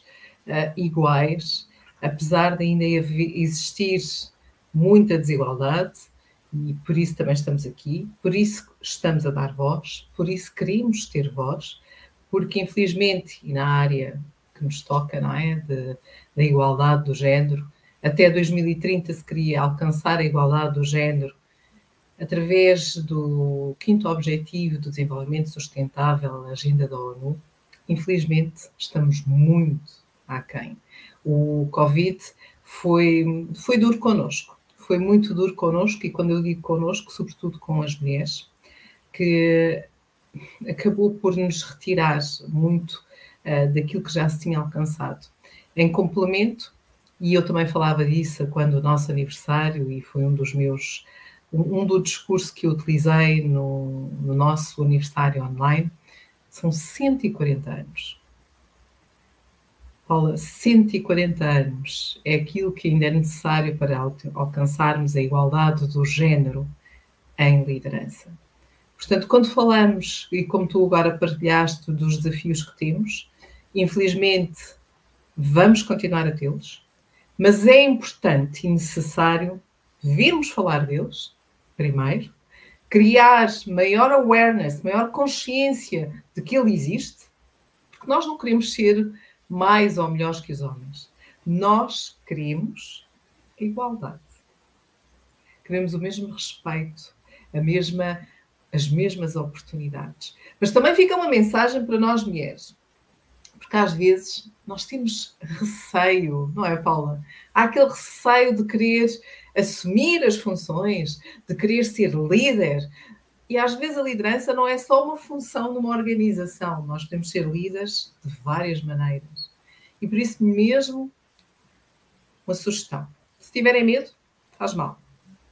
uh, iguais, apesar de ainda existir muita desigualdade, e por isso também estamos aqui, por isso estamos a dar voz, por isso queremos ter voz, porque infelizmente, e na área que nos toca, não é, de, da igualdade do género, até 2030 se queria alcançar a igualdade do género através do quinto objetivo do desenvolvimento sustentável, a agenda da ONU, infelizmente estamos muito aquém. O Covid foi, foi duro connosco, foi muito duro connosco, e quando eu digo connosco, sobretudo com as mulheres, que acabou por nos retirar muito uh, daquilo que já se tinha alcançado. Em complemento, e eu também falava disso quando o nosso aniversário, e foi um dos meus, um, do discurso que eu utilizei no, no nosso aniversário online, são 140 anos. Paula, 140 anos é aquilo que ainda é necessário para alcançarmos a igualdade do género em liderança. Portanto, quando falamos, e como tu agora partilhaste dos desafios que temos, infelizmente vamos continuar a tê-los, mas é importante e necessário virmos falar deles, primeiro, criar maior awareness, maior consciência de que ele existe, porque nós não queremos ser mais ou melhores que os homens. Nós queremos a igualdade. Queremos o mesmo respeito, a mesma as mesmas oportunidades. Mas também fica uma mensagem para nós mulheres, porque às vezes nós temos receio, não é, Paula? Há aquele receio de querer assumir as funções, de querer ser líder. E às vezes a liderança não é só uma função numa organização, nós podemos ser líderes de várias maneiras. E por isso mesmo, uma sugestão. Se tiverem medo, faz mal.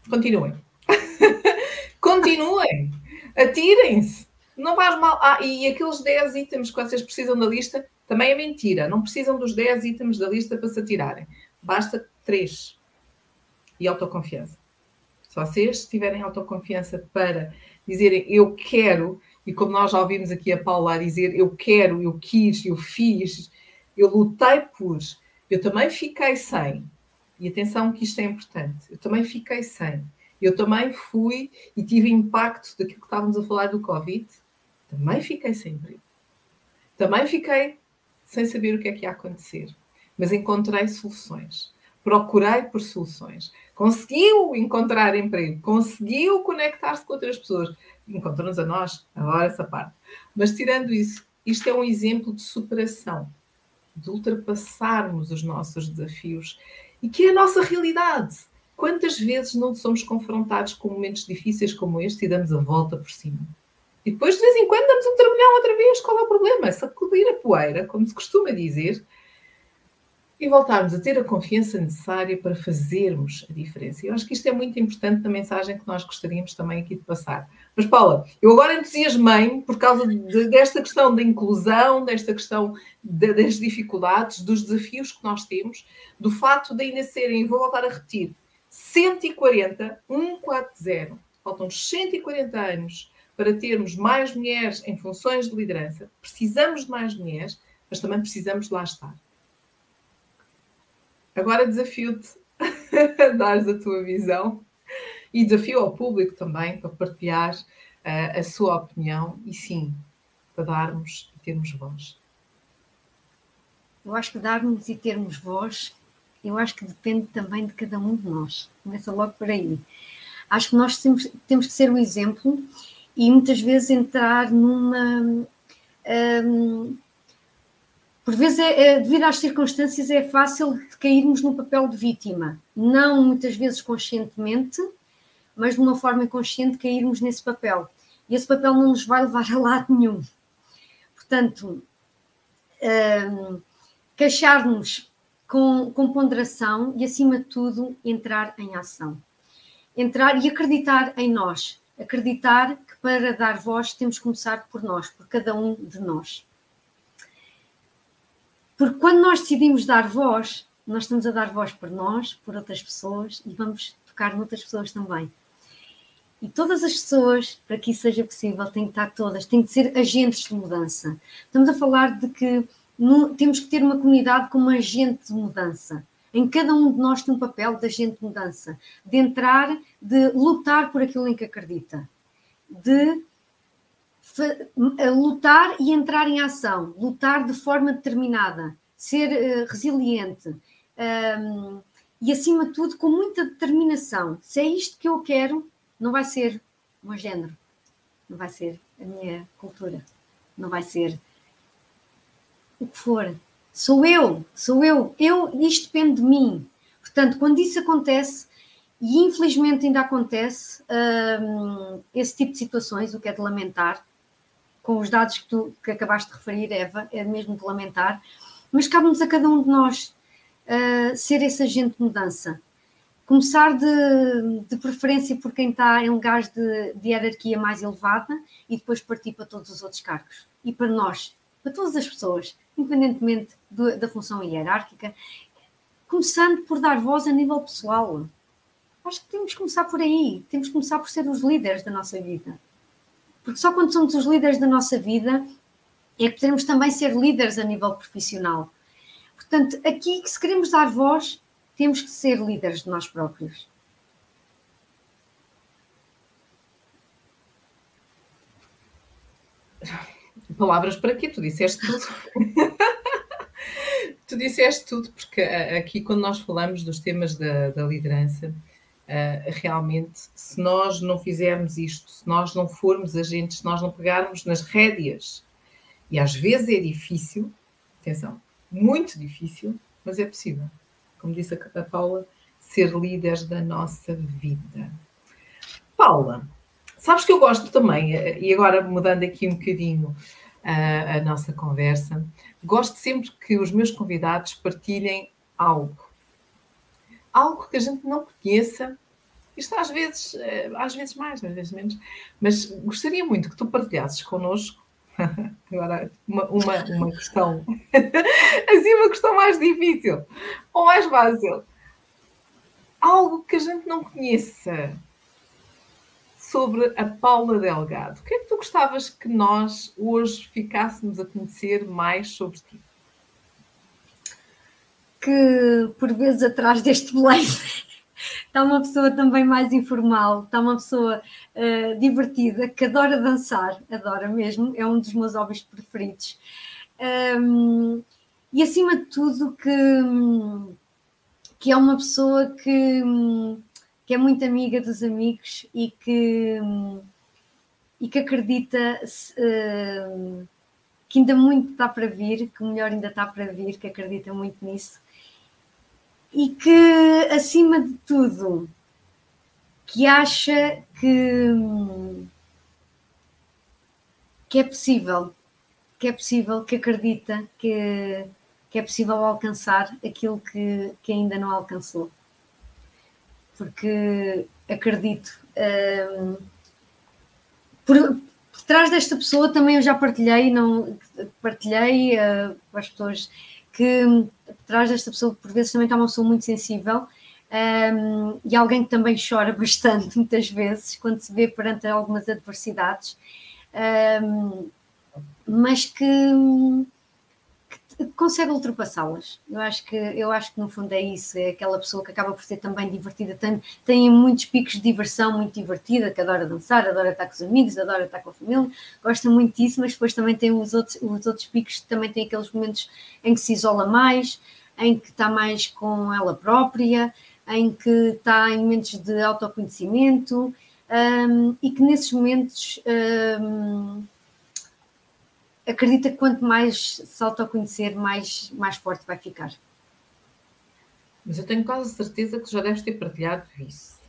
Continuem. Continuem atirem-se. Não faz mal. Ah, e aqueles 10 itens que vocês precisam da lista também é mentira. Não precisam dos 10 itens da lista para se atirarem. Basta 3. E autoconfiança. Se vocês tiverem autoconfiança para dizerem eu quero, e como nós já ouvimos aqui a Paula dizer eu quero, eu quis, eu fiz, eu lutei por, eu também fiquei sem. E atenção que isto é importante. Eu também fiquei sem eu também fui e tive impacto daquilo que estávamos a falar do Covid. Também fiquei sem emprego. Também fiquei sem saber o que é que ia acontecer. Mas encontrei soluções. Procurei por soluções. Conseguiu encontrar emprego. Conseguiu conectar-se com outras pessoas. Encontrou-nos a nós. Agora essa parte. Mas tirando isso, isto é um exemplo de superação. De ultrapassarmos os nossos desafios. E que é a nossa realidade Quantas vezes não somos confrontados com momentos difíceis como este e damos a volta por cima? E depois, de vez em quando, damos um trabalhão outra vez. Qual é o problema? Sacudir a poeira, como se costuma dizer, e voltarmos a ter a confiança necessária para fazermos a diferença. Eu acho que isto é muito importante na mensagem que nós gostaríamos também aqui de passar. Mas, Paula, eu agora entusiasmei-me por causa de, desta questão da inclusão, desta questão de, das dificuldades, dos desafios que nós temos, do fato de ainda serem, vou voltar a repetir, 140, 140, faltam 140 anos para termos mais mulheres em funções de liderança. Precisamos de mais mulheres, mas também precisamos de lá estar. Agora desafio-te a dares a tua visão e desafio ao público também para partilhar uh, a sua opinião e sim, para darmos e termos voz. Eu acho que darmos e termos voz eu acho que depende também de cada um de nós. Começa logo por aí. Acho que nós temos, temos que ser o exemplo e muitas vezes entrar numa. Um, por vezes, é, é, devido às circunstâncias, é fácil cairmos no papel de vítima. Não muitas vezes conscientemente, mas de uma forma inconsciente cairmos nesse papel. E esse papel não nos vai levar a lado nenhum. Portanto, um, queixar-nos com, com ponderação e, acima de tudo, entrar em ação. Entrar e acreditar em nós. Acreditar que para dar voz temos que começar por nós, por cada um de nós. Porque quando nós decidimos dar voz, nós estamos a dar voz por nós, por outras pessoas e vamos tocar noutras pessoas também. E todas as pessoas, para que isso seja possível, têm que estar todas, têm que ser agentes de mudança. Estamos a falar de que no, temos que ter uma comunidade como agente de mudança. Em cada um de nós tem um papel de agente de mudança, de entrar, de lutar por aquilo em que acredita, de lutar e entrar em ação, lutar de forma determinada, ser uh, resiliente um, e, acima de tudo, com muita determinação. Se é isto que eu quero, não vai ser o meu género, não vai ser a minha cultura, não vai ser o que for. Sou eu, sou eu, eu, isto depende de mim. Portanto, quando isso acontece, E infelizmente ainda acontece um, esse tipo de situações, o que é de lamentar, com os dados que tu que acabaste de referir, Eva, é mesmo de lamentar, mas cabe-nos a cada um de nós uh, ser esse agente de mudança. Começar de, de preferência por quem está em lugares de, de hierarquia mais elevada e depois partir para todos os outros cargos. E para nós, para todas as pessoas, independentemente do, da função hierárquica, começando por dar voz a nível pessoal Acho que temos que começar por aí, temos que começar por ser os líderes da nossa vida. Porque só quando somos os líderes da nossa vida é que podemos também ser líderes a nível profissional. Portanto, aqui se queremos dar voz, temos que ser líderes de nós próprios. Palavras para quê? Tu disseste tudo. tu disseste tudo, porque aqui, quando nós falamos dos temas da, da liderança, realmente, se nós não fizermos isto, se nós não formos agentes, se nós não pegarmos nas rédeas, e às vezes é difícil, atenção, muito difícil, mas é possível. Como disse a, a Paula, ser líderes da nossa vida. Paula, sabes que eu gosto também, eh, e agora mudando aqui um bocadinho a, eh, a nossa conversa, gosto sempre que os meus convidados partilhem algo algo que a gente não conheça. Isto às vezes, eh, às vezes mais, às vezes menos, mas gostaria muito que tu partilhasses connosco agora uma, uma, uma questão, assim uma questão mais difícil ou mais fácil. Algo que a gente não conheça sobre a Paula Delgado. O que é que tu gostavas que nós hoje ficássemos a conhecer mais sobre ti? Que por vezes atrás deste blazer está uma pessoa também mais informal, está uma pessoa uh, divertida, que adora dançar, adora mesmo, é um dos meus hobbies preferidos. Um, e acima de tudo que, que é uma pessoa que, que é muito amiga dos amigos e que, e que acredita uh, que ainda muito está para vir, que o melhor ainda está para vir, que acredita muito nisso e que, acima de tudo, que acha que, que é possível, que é possível, que acredita que, que é possível alcançar aquilo que, que ainda não alcançou. Porque acredito. Um, por, por trás desta pessoa também eu já partilhei, não partilhei uh, as pessoas que por trás desta pessoa, por vezes, também está uma pessoa muito sensível um, e alguém que também chora bastante, muitas vezes, quando se vê perante algumas adversidades, um, mas que, que consegue ultrapassá-las. Eu acho que eu acho que no fundo é isso, é aquela pessoa que acaba por ser também divertida, tem, tem muitos picos de diversão, muito divertida, que adora dançar, adora estar com os amigos, adora estar com a família, gosta muito disso, mas depois também tem os outros, os outros picos, também tem aqueles momentos em que se isola mais, em que está mais com ela própria, em que está em momentos de autoconhecimento um, e que nesses momentos um, acredita que quanto mais se autoconhecer, mais, mais forte vai ficar. Mas eu tenho quase certeza que já deves ter partilhado isso.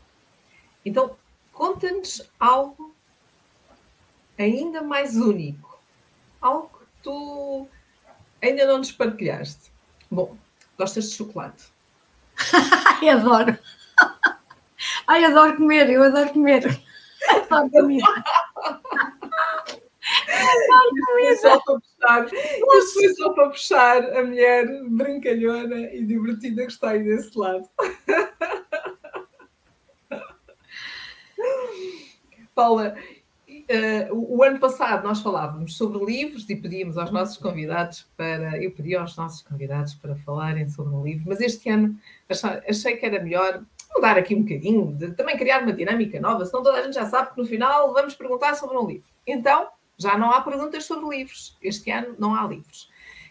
Então, conta-nos algo ainda mais único, algo que tu ainda não nos partilhaste. Bom, Gostas de chocolate? Ai, adoro! Ai, adoro comer, eu adoro comer. Adoro comida. Só para foi só para puxar a mulher brincalhona e divertida que está aí desse lado. Paula, Uh, o ano passado nós falávamos sobre livros e pedíamos aos nossos convidados para. Eu pedi aos nossos convidados para falarem sobre um livro, mas este ano achei, achei que era melhor mudar aqui um bocadinho, de, também criar uma dinâmica nova, senão toda a gente já sabe que no final vamos perguntar sobre um livro. Então, já não há perguntas sobre livros. Este ano não há livros.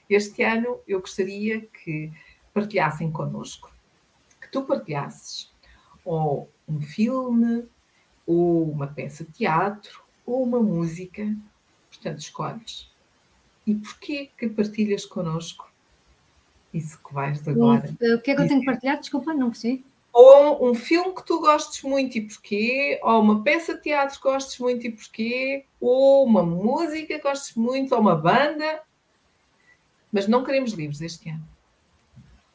Este ano eu gostaria que partilhassem connosco, que tu partilhasses ou um filme, ou uma peça de teatro, ou uma música, portanto, escolhes. E porquê que partilhas connosco isso que vais agora? O que é que eu tenho que partilhar? Desculpa, não percebi. Ou um filme que tu gostes muito e porquê, ou uma peça de teatro que gostes muito e porquê, ou uma música que gostes muito, ou uma banda. Mas não queremos livros este ano.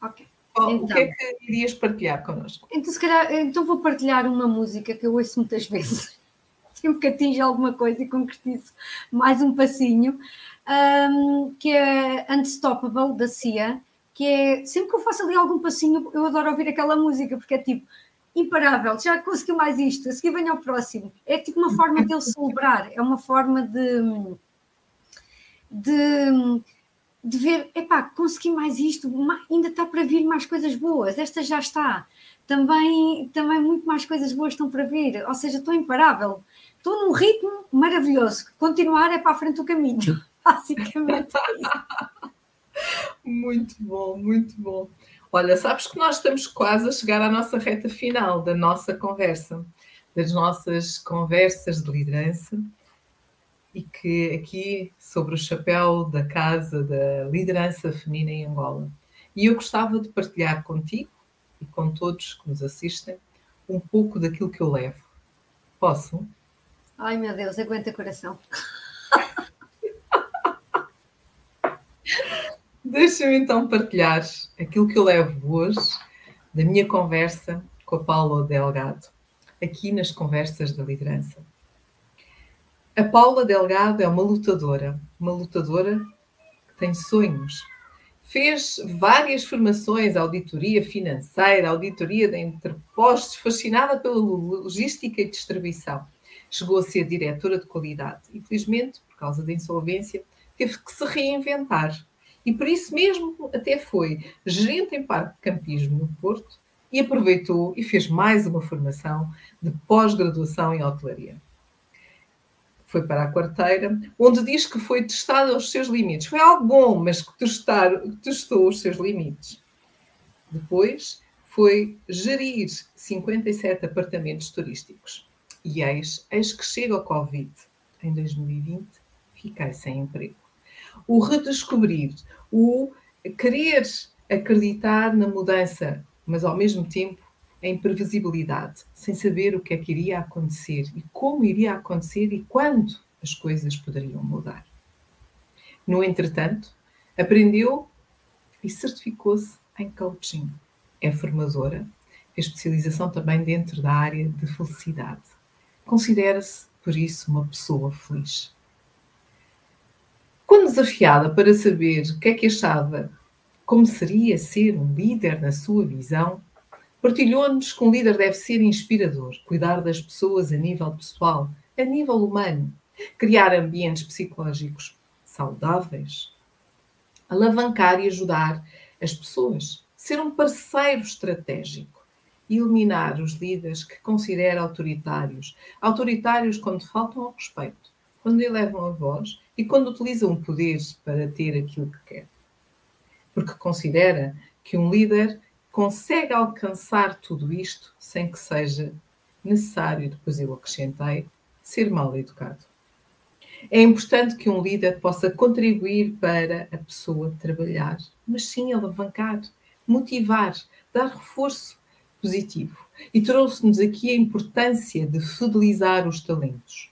Ok. então, o que é então. que irias partilhar connosco? Então, se calhar, então vou partilhar uma música que eu ouço muitas vezes. Sempre que atinge alguma coisa e concretizo mais um passinho, um, que é Unstoppable, da Cia que é sempre que eu faço ali algum passinho, eu adoro ouvir aquela música, porque é tipo imparável, já conseguiu mais isto, a seguir venho ao próximo. É tipo uma forma de ele celebrar, é uma forma de, de, de ver, epá, consegui mais isto, ainda está para vir mais coisas boas, esta já está. Também, também muito mais coisas boas estão para vir, ou seja, estou imparável, estou num ritmo maravilhoso. Continuar é para a frente o caminho, basicamente. É isso. Muito bom, muito bom. Olha, sabes que nós estamos quase a chegar à nossa reta final da nossa conversa, das nossas conversas de liderança, e que aqui sobre o chapéu da casa da liderança feminina em Angola. E eu gostava de partilhar contigo e com todos que nos assistem um pouco daquilo que eu levo. Posso? Ai meu Deus, aguenta coração. Deixa-me então partilhar aquilo que eu levo hoje da minha conversa com a Paula Delgado, aqui nas Conversas da Liderança. A Paula Delgado é uma lutadora, uma lutadora que tem sonhos. Fez várias formações, auditoria financeira, auditoria de interpostos, fascinada pela logística e distribuição. Chegou a ser diretora de qualidade. Infelizmente, por causa da insolvência, teve que se reinventar e por isso mesmo até foi gerente em parque de campismo no Porto e aproveitou e fez mais uma formação de pós-graduação em hotelaria. Foi para a quarteira, onde diz que foi testada aos seus limites. Foi algo bom, mas que testar, testou os seus limites. Depois foi gerir 57 apartamentos turísticos. E eis, eis que chega o Covid. Em 2020, fiquei sem emprego o redescobrir, o querer acreditar na mudança, mas ao mesmo tempo a imprevisibilidade, sem saber o que é que iria acontecer e como iria acontecer e quando as coisas poderiam mudar. No entretanto, aprendeu e certificou-se em coaching. É formadora, especialização também dentro da área de felicidade. Considera-se, por isso, uma pessoa feliz. Quando desafiada para saber o que é que achava como seria ser um líder na sua visão, partilhou-nos que um líder deve ser inspirador, cuidar das pessoas a nível pessoal, a nível humano, criar ambientes psicológicos saudáveis, alavancar e ajudar as pessoas, ser um parceiro estratégico, eliminar os líderes que considera autoritários, autoritários quando faltam ao respeito, quando elevam a voz e quando utiliza um poder para ter aquilo que quer. Porque considera que um líder consegue alcançar tudo isto sem que seja necessário, depois eu acrescentei, ser mal educado. É importante que um líder possa contribuir para a pessoa trabalhar, mas sim alavancar, motivar, dar reforço positivo. E trouxe-nos aqui a importância de fidelizar os talentos,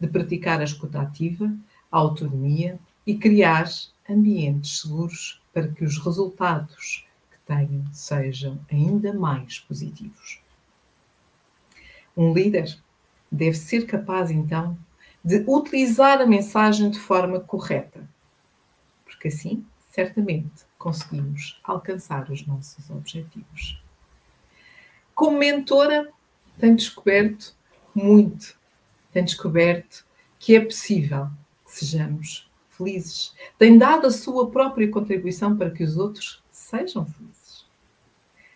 de praticar a escuta ativa, autonomia e criar ambientes seguros para que os resultados que tenham sejam ainda mais positivos. Um líder deve ser capaz, então, de utilizar a mensagem de forma correta, porque assim, certamente, conseguimos alcançar os nossos objetivos. Como mentora, tenho descoberto muito, tenho descoberto que é possível sejamos felizes. Tem dado a sua própria contribuição para que os outros sejam felizes.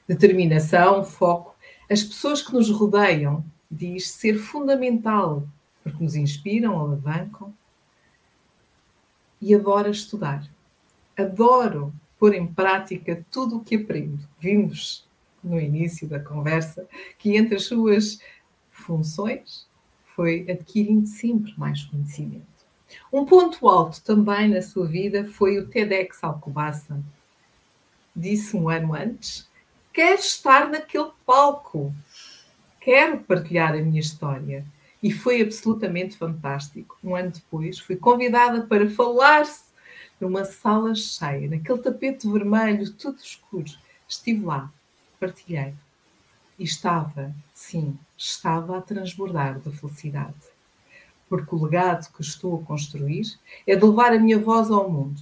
Determinação, foco. As pessoas que nos rodeiam diz ser fundamental porque nos inspiram, alavancam. E adoro estudar. Adoro pôr em prática tudo o que aprendo. Vimos no início da conversa que entre as suas funções foi adquirindo sempre mais conhecimento. Um ponto alto também na sua vida foi o TEDx Alcobaça. Disse um ano antes quero estar naquele palco, quero partilhar a minha história. E foi absolutamente fantástico. Um ano depois, fui convidada para falar-se numa sala cheia, naquele tapete vermelho, tudo escuro. Estive lá, partilhei. E estava, sim, estava a transbordar de felicidade. Porque o legado que estou a construir é de levar a minha voz ao mundo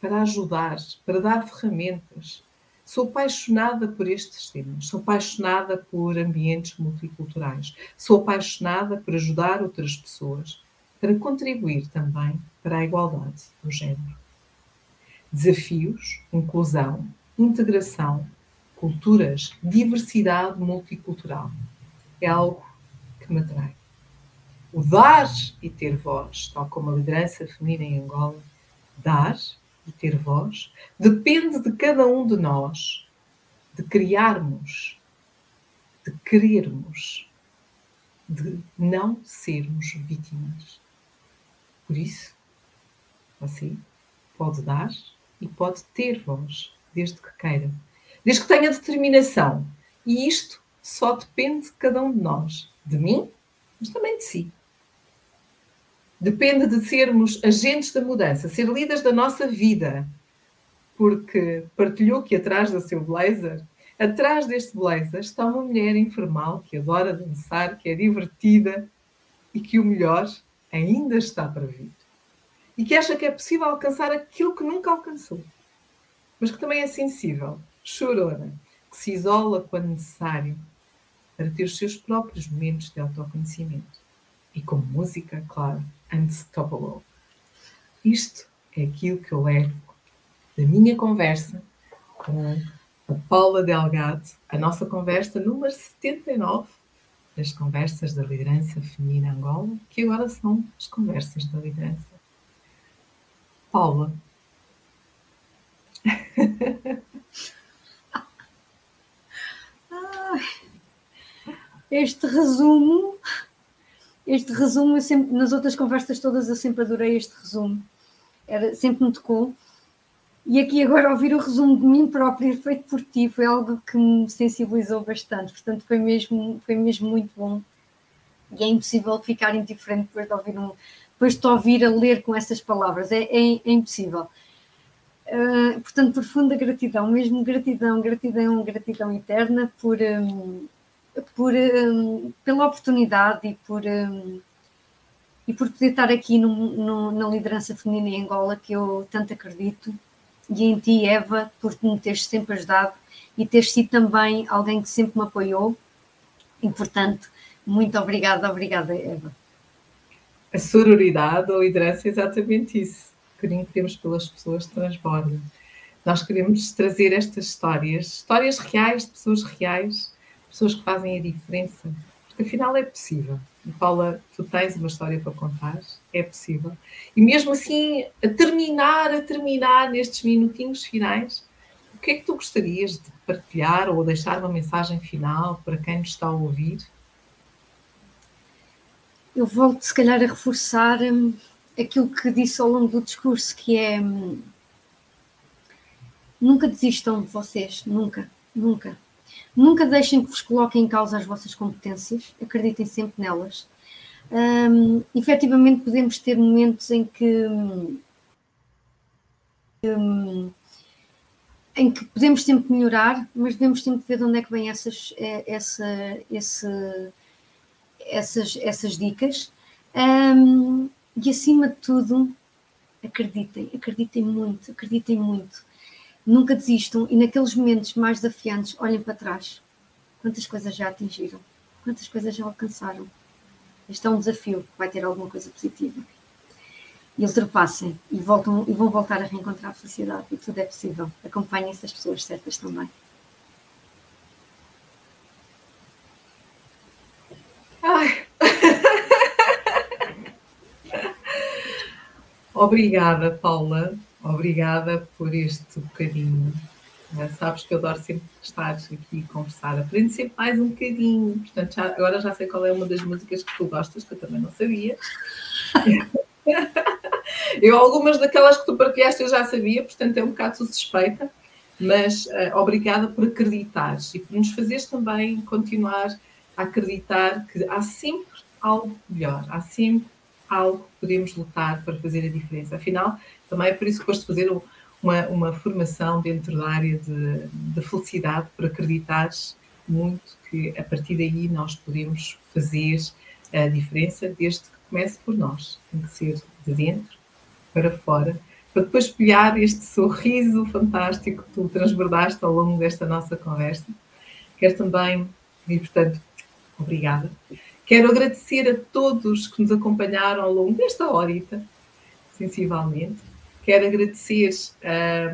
para ajudar, para dar ferramentas. Sou apaixonada por estes temas, sou apaixonada por ambientes multiculturais, sou apaixonada por ajudar outras pessoas, para contribuir também para a igualdade do género. Desafios, inclusão, integração, culturas, diversidade multicultural. É algo que me atrai. O dar e ter voz, tal como a liderança feminina em Angola, dar e ter voz, depende de cada um de nós, de criarmos, de querermos, de não sermos vítimas. Por isso, você pode dar e pode ter voz, desde que queira, desde que tenha determinação. E isto só depende de cada um de nós, de mim, mas também de si. Depende de sermos agentes da mudança, ser líderes da nossa vida. Porque partilhou que atrás do seu blazer, atrás deste blazer, está uma mulher informal que adora dançar, que é divertida e que o melhor ainda está para vir. E que acha que é possível alcançar aquilo que nunca alcançou. Mas que também é sensível, chorona, que se isola quando necessário para ter os seus próprios momentos de autoconhecimento. E com música, claro, unstoppable. Isto é aquilo que eu levo da minha conversa com a Paula Delgado, a nossa conversa número 79 das conversas da liderança feminina Angola, que agora são as conversas da liderança. Paula. este resumo este resumo, sempre, nas outras conversas todas, eu sempre adorei este resumo. Era, sempre me tocou. E aqui agora ouvir o resumo de mim própria feito por ti foi algo que me sensibilizou bastante. Portanto, foi mesmo, foi mesmo muito bom. E é impossível ficar indiferente depois de ouvir um, depois de ouvir a ler com essas palavras. É, é, é impossível. Uh, portanto, profunda gratidão, mesmo gratidão, gratidão, gratidão eterna por, um, por, um, pela oportunidade e por, um, e por poder estar aqui no, no, na liderança feminina em Angola, que eu tanto acredito, e em ti, Eva, por me teres sempre ajudado e teres sido também alguém que sempre me apoiou. E, portanto, muito obrigada, obrigada, Eva. A sororidade, a liderança é exatamente isso. O carinho que temos pelas pessoas transborda. Nós queremos trazer estas histórias, histórias reais, de pessoas reais, pessoas que fazem a diferença, porque afinal é possível. Paula, tu tens uma história para contar, é possível. E mesmo assim, a terminar, a terminar nestes minutinhos finais, o que é que tu gostarias de partilhar ou deixar uma mensagem final para quem nos está a ouvir? Eu volto, se calhar, a reforçar hum, aquilo que disse ao longo do discurso, que é hum, nunca desistam de vocês, nunca, nunca. Nunca deixem que vos coloquem em causa as vossas competências, acreditem sempre nelas. Um, efetivamente, podemos ter momentos em que. Um, em que podemos sempre melhorar, mas devemos sempre ver de onde é que vêm essas, é, essa, esse, essas, essas dicas. Um, e acima de tudo, acreditem, acreditem muito, acreditem muito nunca desistam e naqueles momentos mais desafiantes olhem para trás. Quantas coisas já atingiram? Quantas coisas já alcançaram? Este é um desafio que vai ter alguma coisa positiva. E ultrapassem e, voltam, e vão voltar a reencontrar a felicidade. E tudo é possível. Acompanhem essas pessoas certas também. Ai. Obrigada, Paula. Obrigada por este bocadinho. Sabes que eu adoro sempre estar aqui e conversar. Aprendo sempre mais um bocadinho. Portanto, já, agora já sei qual é uma das músicas que tu gostas, que eu também não sabia. eu, algumas daquelas que tu partilhaste, eu já sabia, portanto, é um bocado suspeita. mas uh, obrigada por acreditares e por nos fazeres também continuar a acreditar que há sempre algo melhor, há sempre algo que podemos lutar para fazer a diferença. Afinal, também é por isso que gosto de fazer uma, uma formação dentro da área de, de felicidade, por acreditares muito que a partir daí nós podemos fazer a diferença desde que comece por nós. Tem que ser de dentro para fora, para depois espelhar este sorriso fantástico que tu transbordaste ao longo desta nossa conversa. Quero também, e portanto, obrigada. Quero agradecer a todos que nos acompanharam ao longo desta horita, sensivelmente. Quero agradecer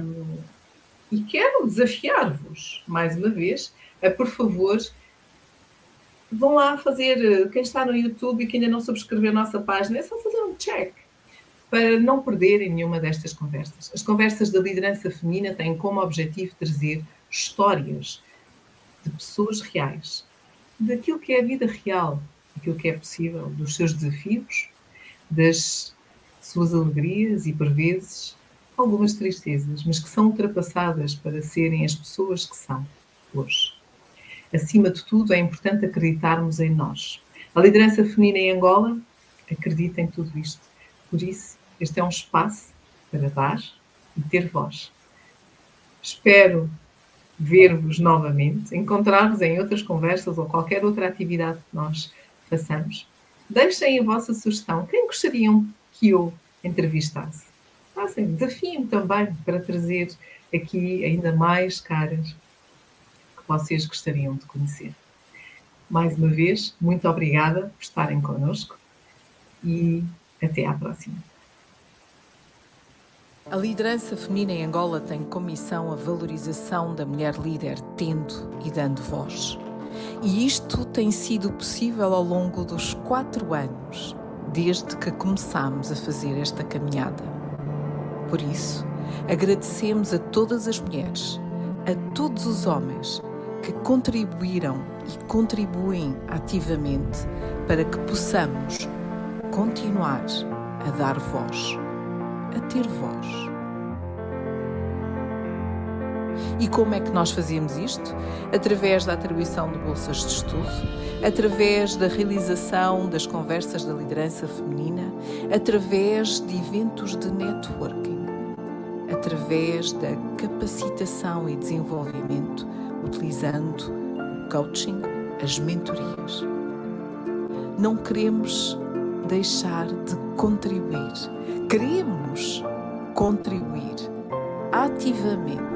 um, e quero desafiar-vos, mais uma vez, a, por favor, vão lá fazer, quem está no YouTube e que ainda não subscreveu a nossa página, é só fazer um check para não perderem nenhuma destas conversas. As conversas da liderança feminina têm como objetivo trazer histórias de pessoas reais, daquilo que é a vida real, daquilo que é possível, dos seus desafios, das suas alegrias e, por vezes, algumas tristezas, mas que são ultrapassadas para serem as pessoas que são hoje. Acima de tudo, é importante acreditarmos em nós. A liderança feminina em Angola acredita em tudo isto. Por isso, este é um espaço para dar e ter voz. Espero ver-vos novamente, encontrar-vos em outras conversas ou qualquer outra atividade que nós façamos. Deixem a vossa sugestão. Quem gostariam que eu entrevistasse? Fazem, desafiem também para trazer aqui ainda mais caras vocês gostariam de conhecer. Mais uma vez, muito obrigada por estarem connosco e até à próxima. A liderança feminina em Angola tem como missão a valorização da mulher líder, tendo e dando voz. E isto tem sido possível ao longo dos quatro anos, desde que começámos a fazer esta caminhada. Por isso, agradecemos a todas as mulheres, a todos os homens que contribuíram e contribuem ativamente para que possamos continuar a dar voz, a ter voz. E como é que nós fazemos isto? Através da atribuição de bolsas de estudo, através da realização das conversas da liderança feminina, através de eventos de networking, através da capacitação e desenvolvimento utilizando o coaching, as mentorias. Não queremos deixar de contribuir, queremos contribuir ativamente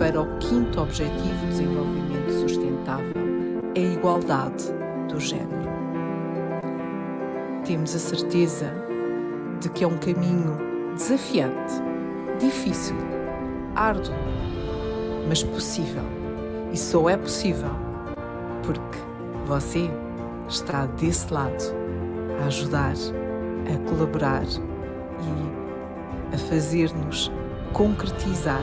para o quinto objetivo de desenvolvimento sustentável, a igualdade do género. Temos a certeza de que é um caminho desafiante, difícil, árduo, mas possível. E só é possível porque você está desse lado a ajudar, a colaborar e a fazer-nos concretizar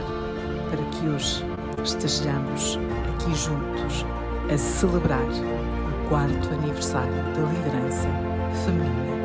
para que hoje estejamos aqui juntos a celebrar o quarto aniversário da liderança feminina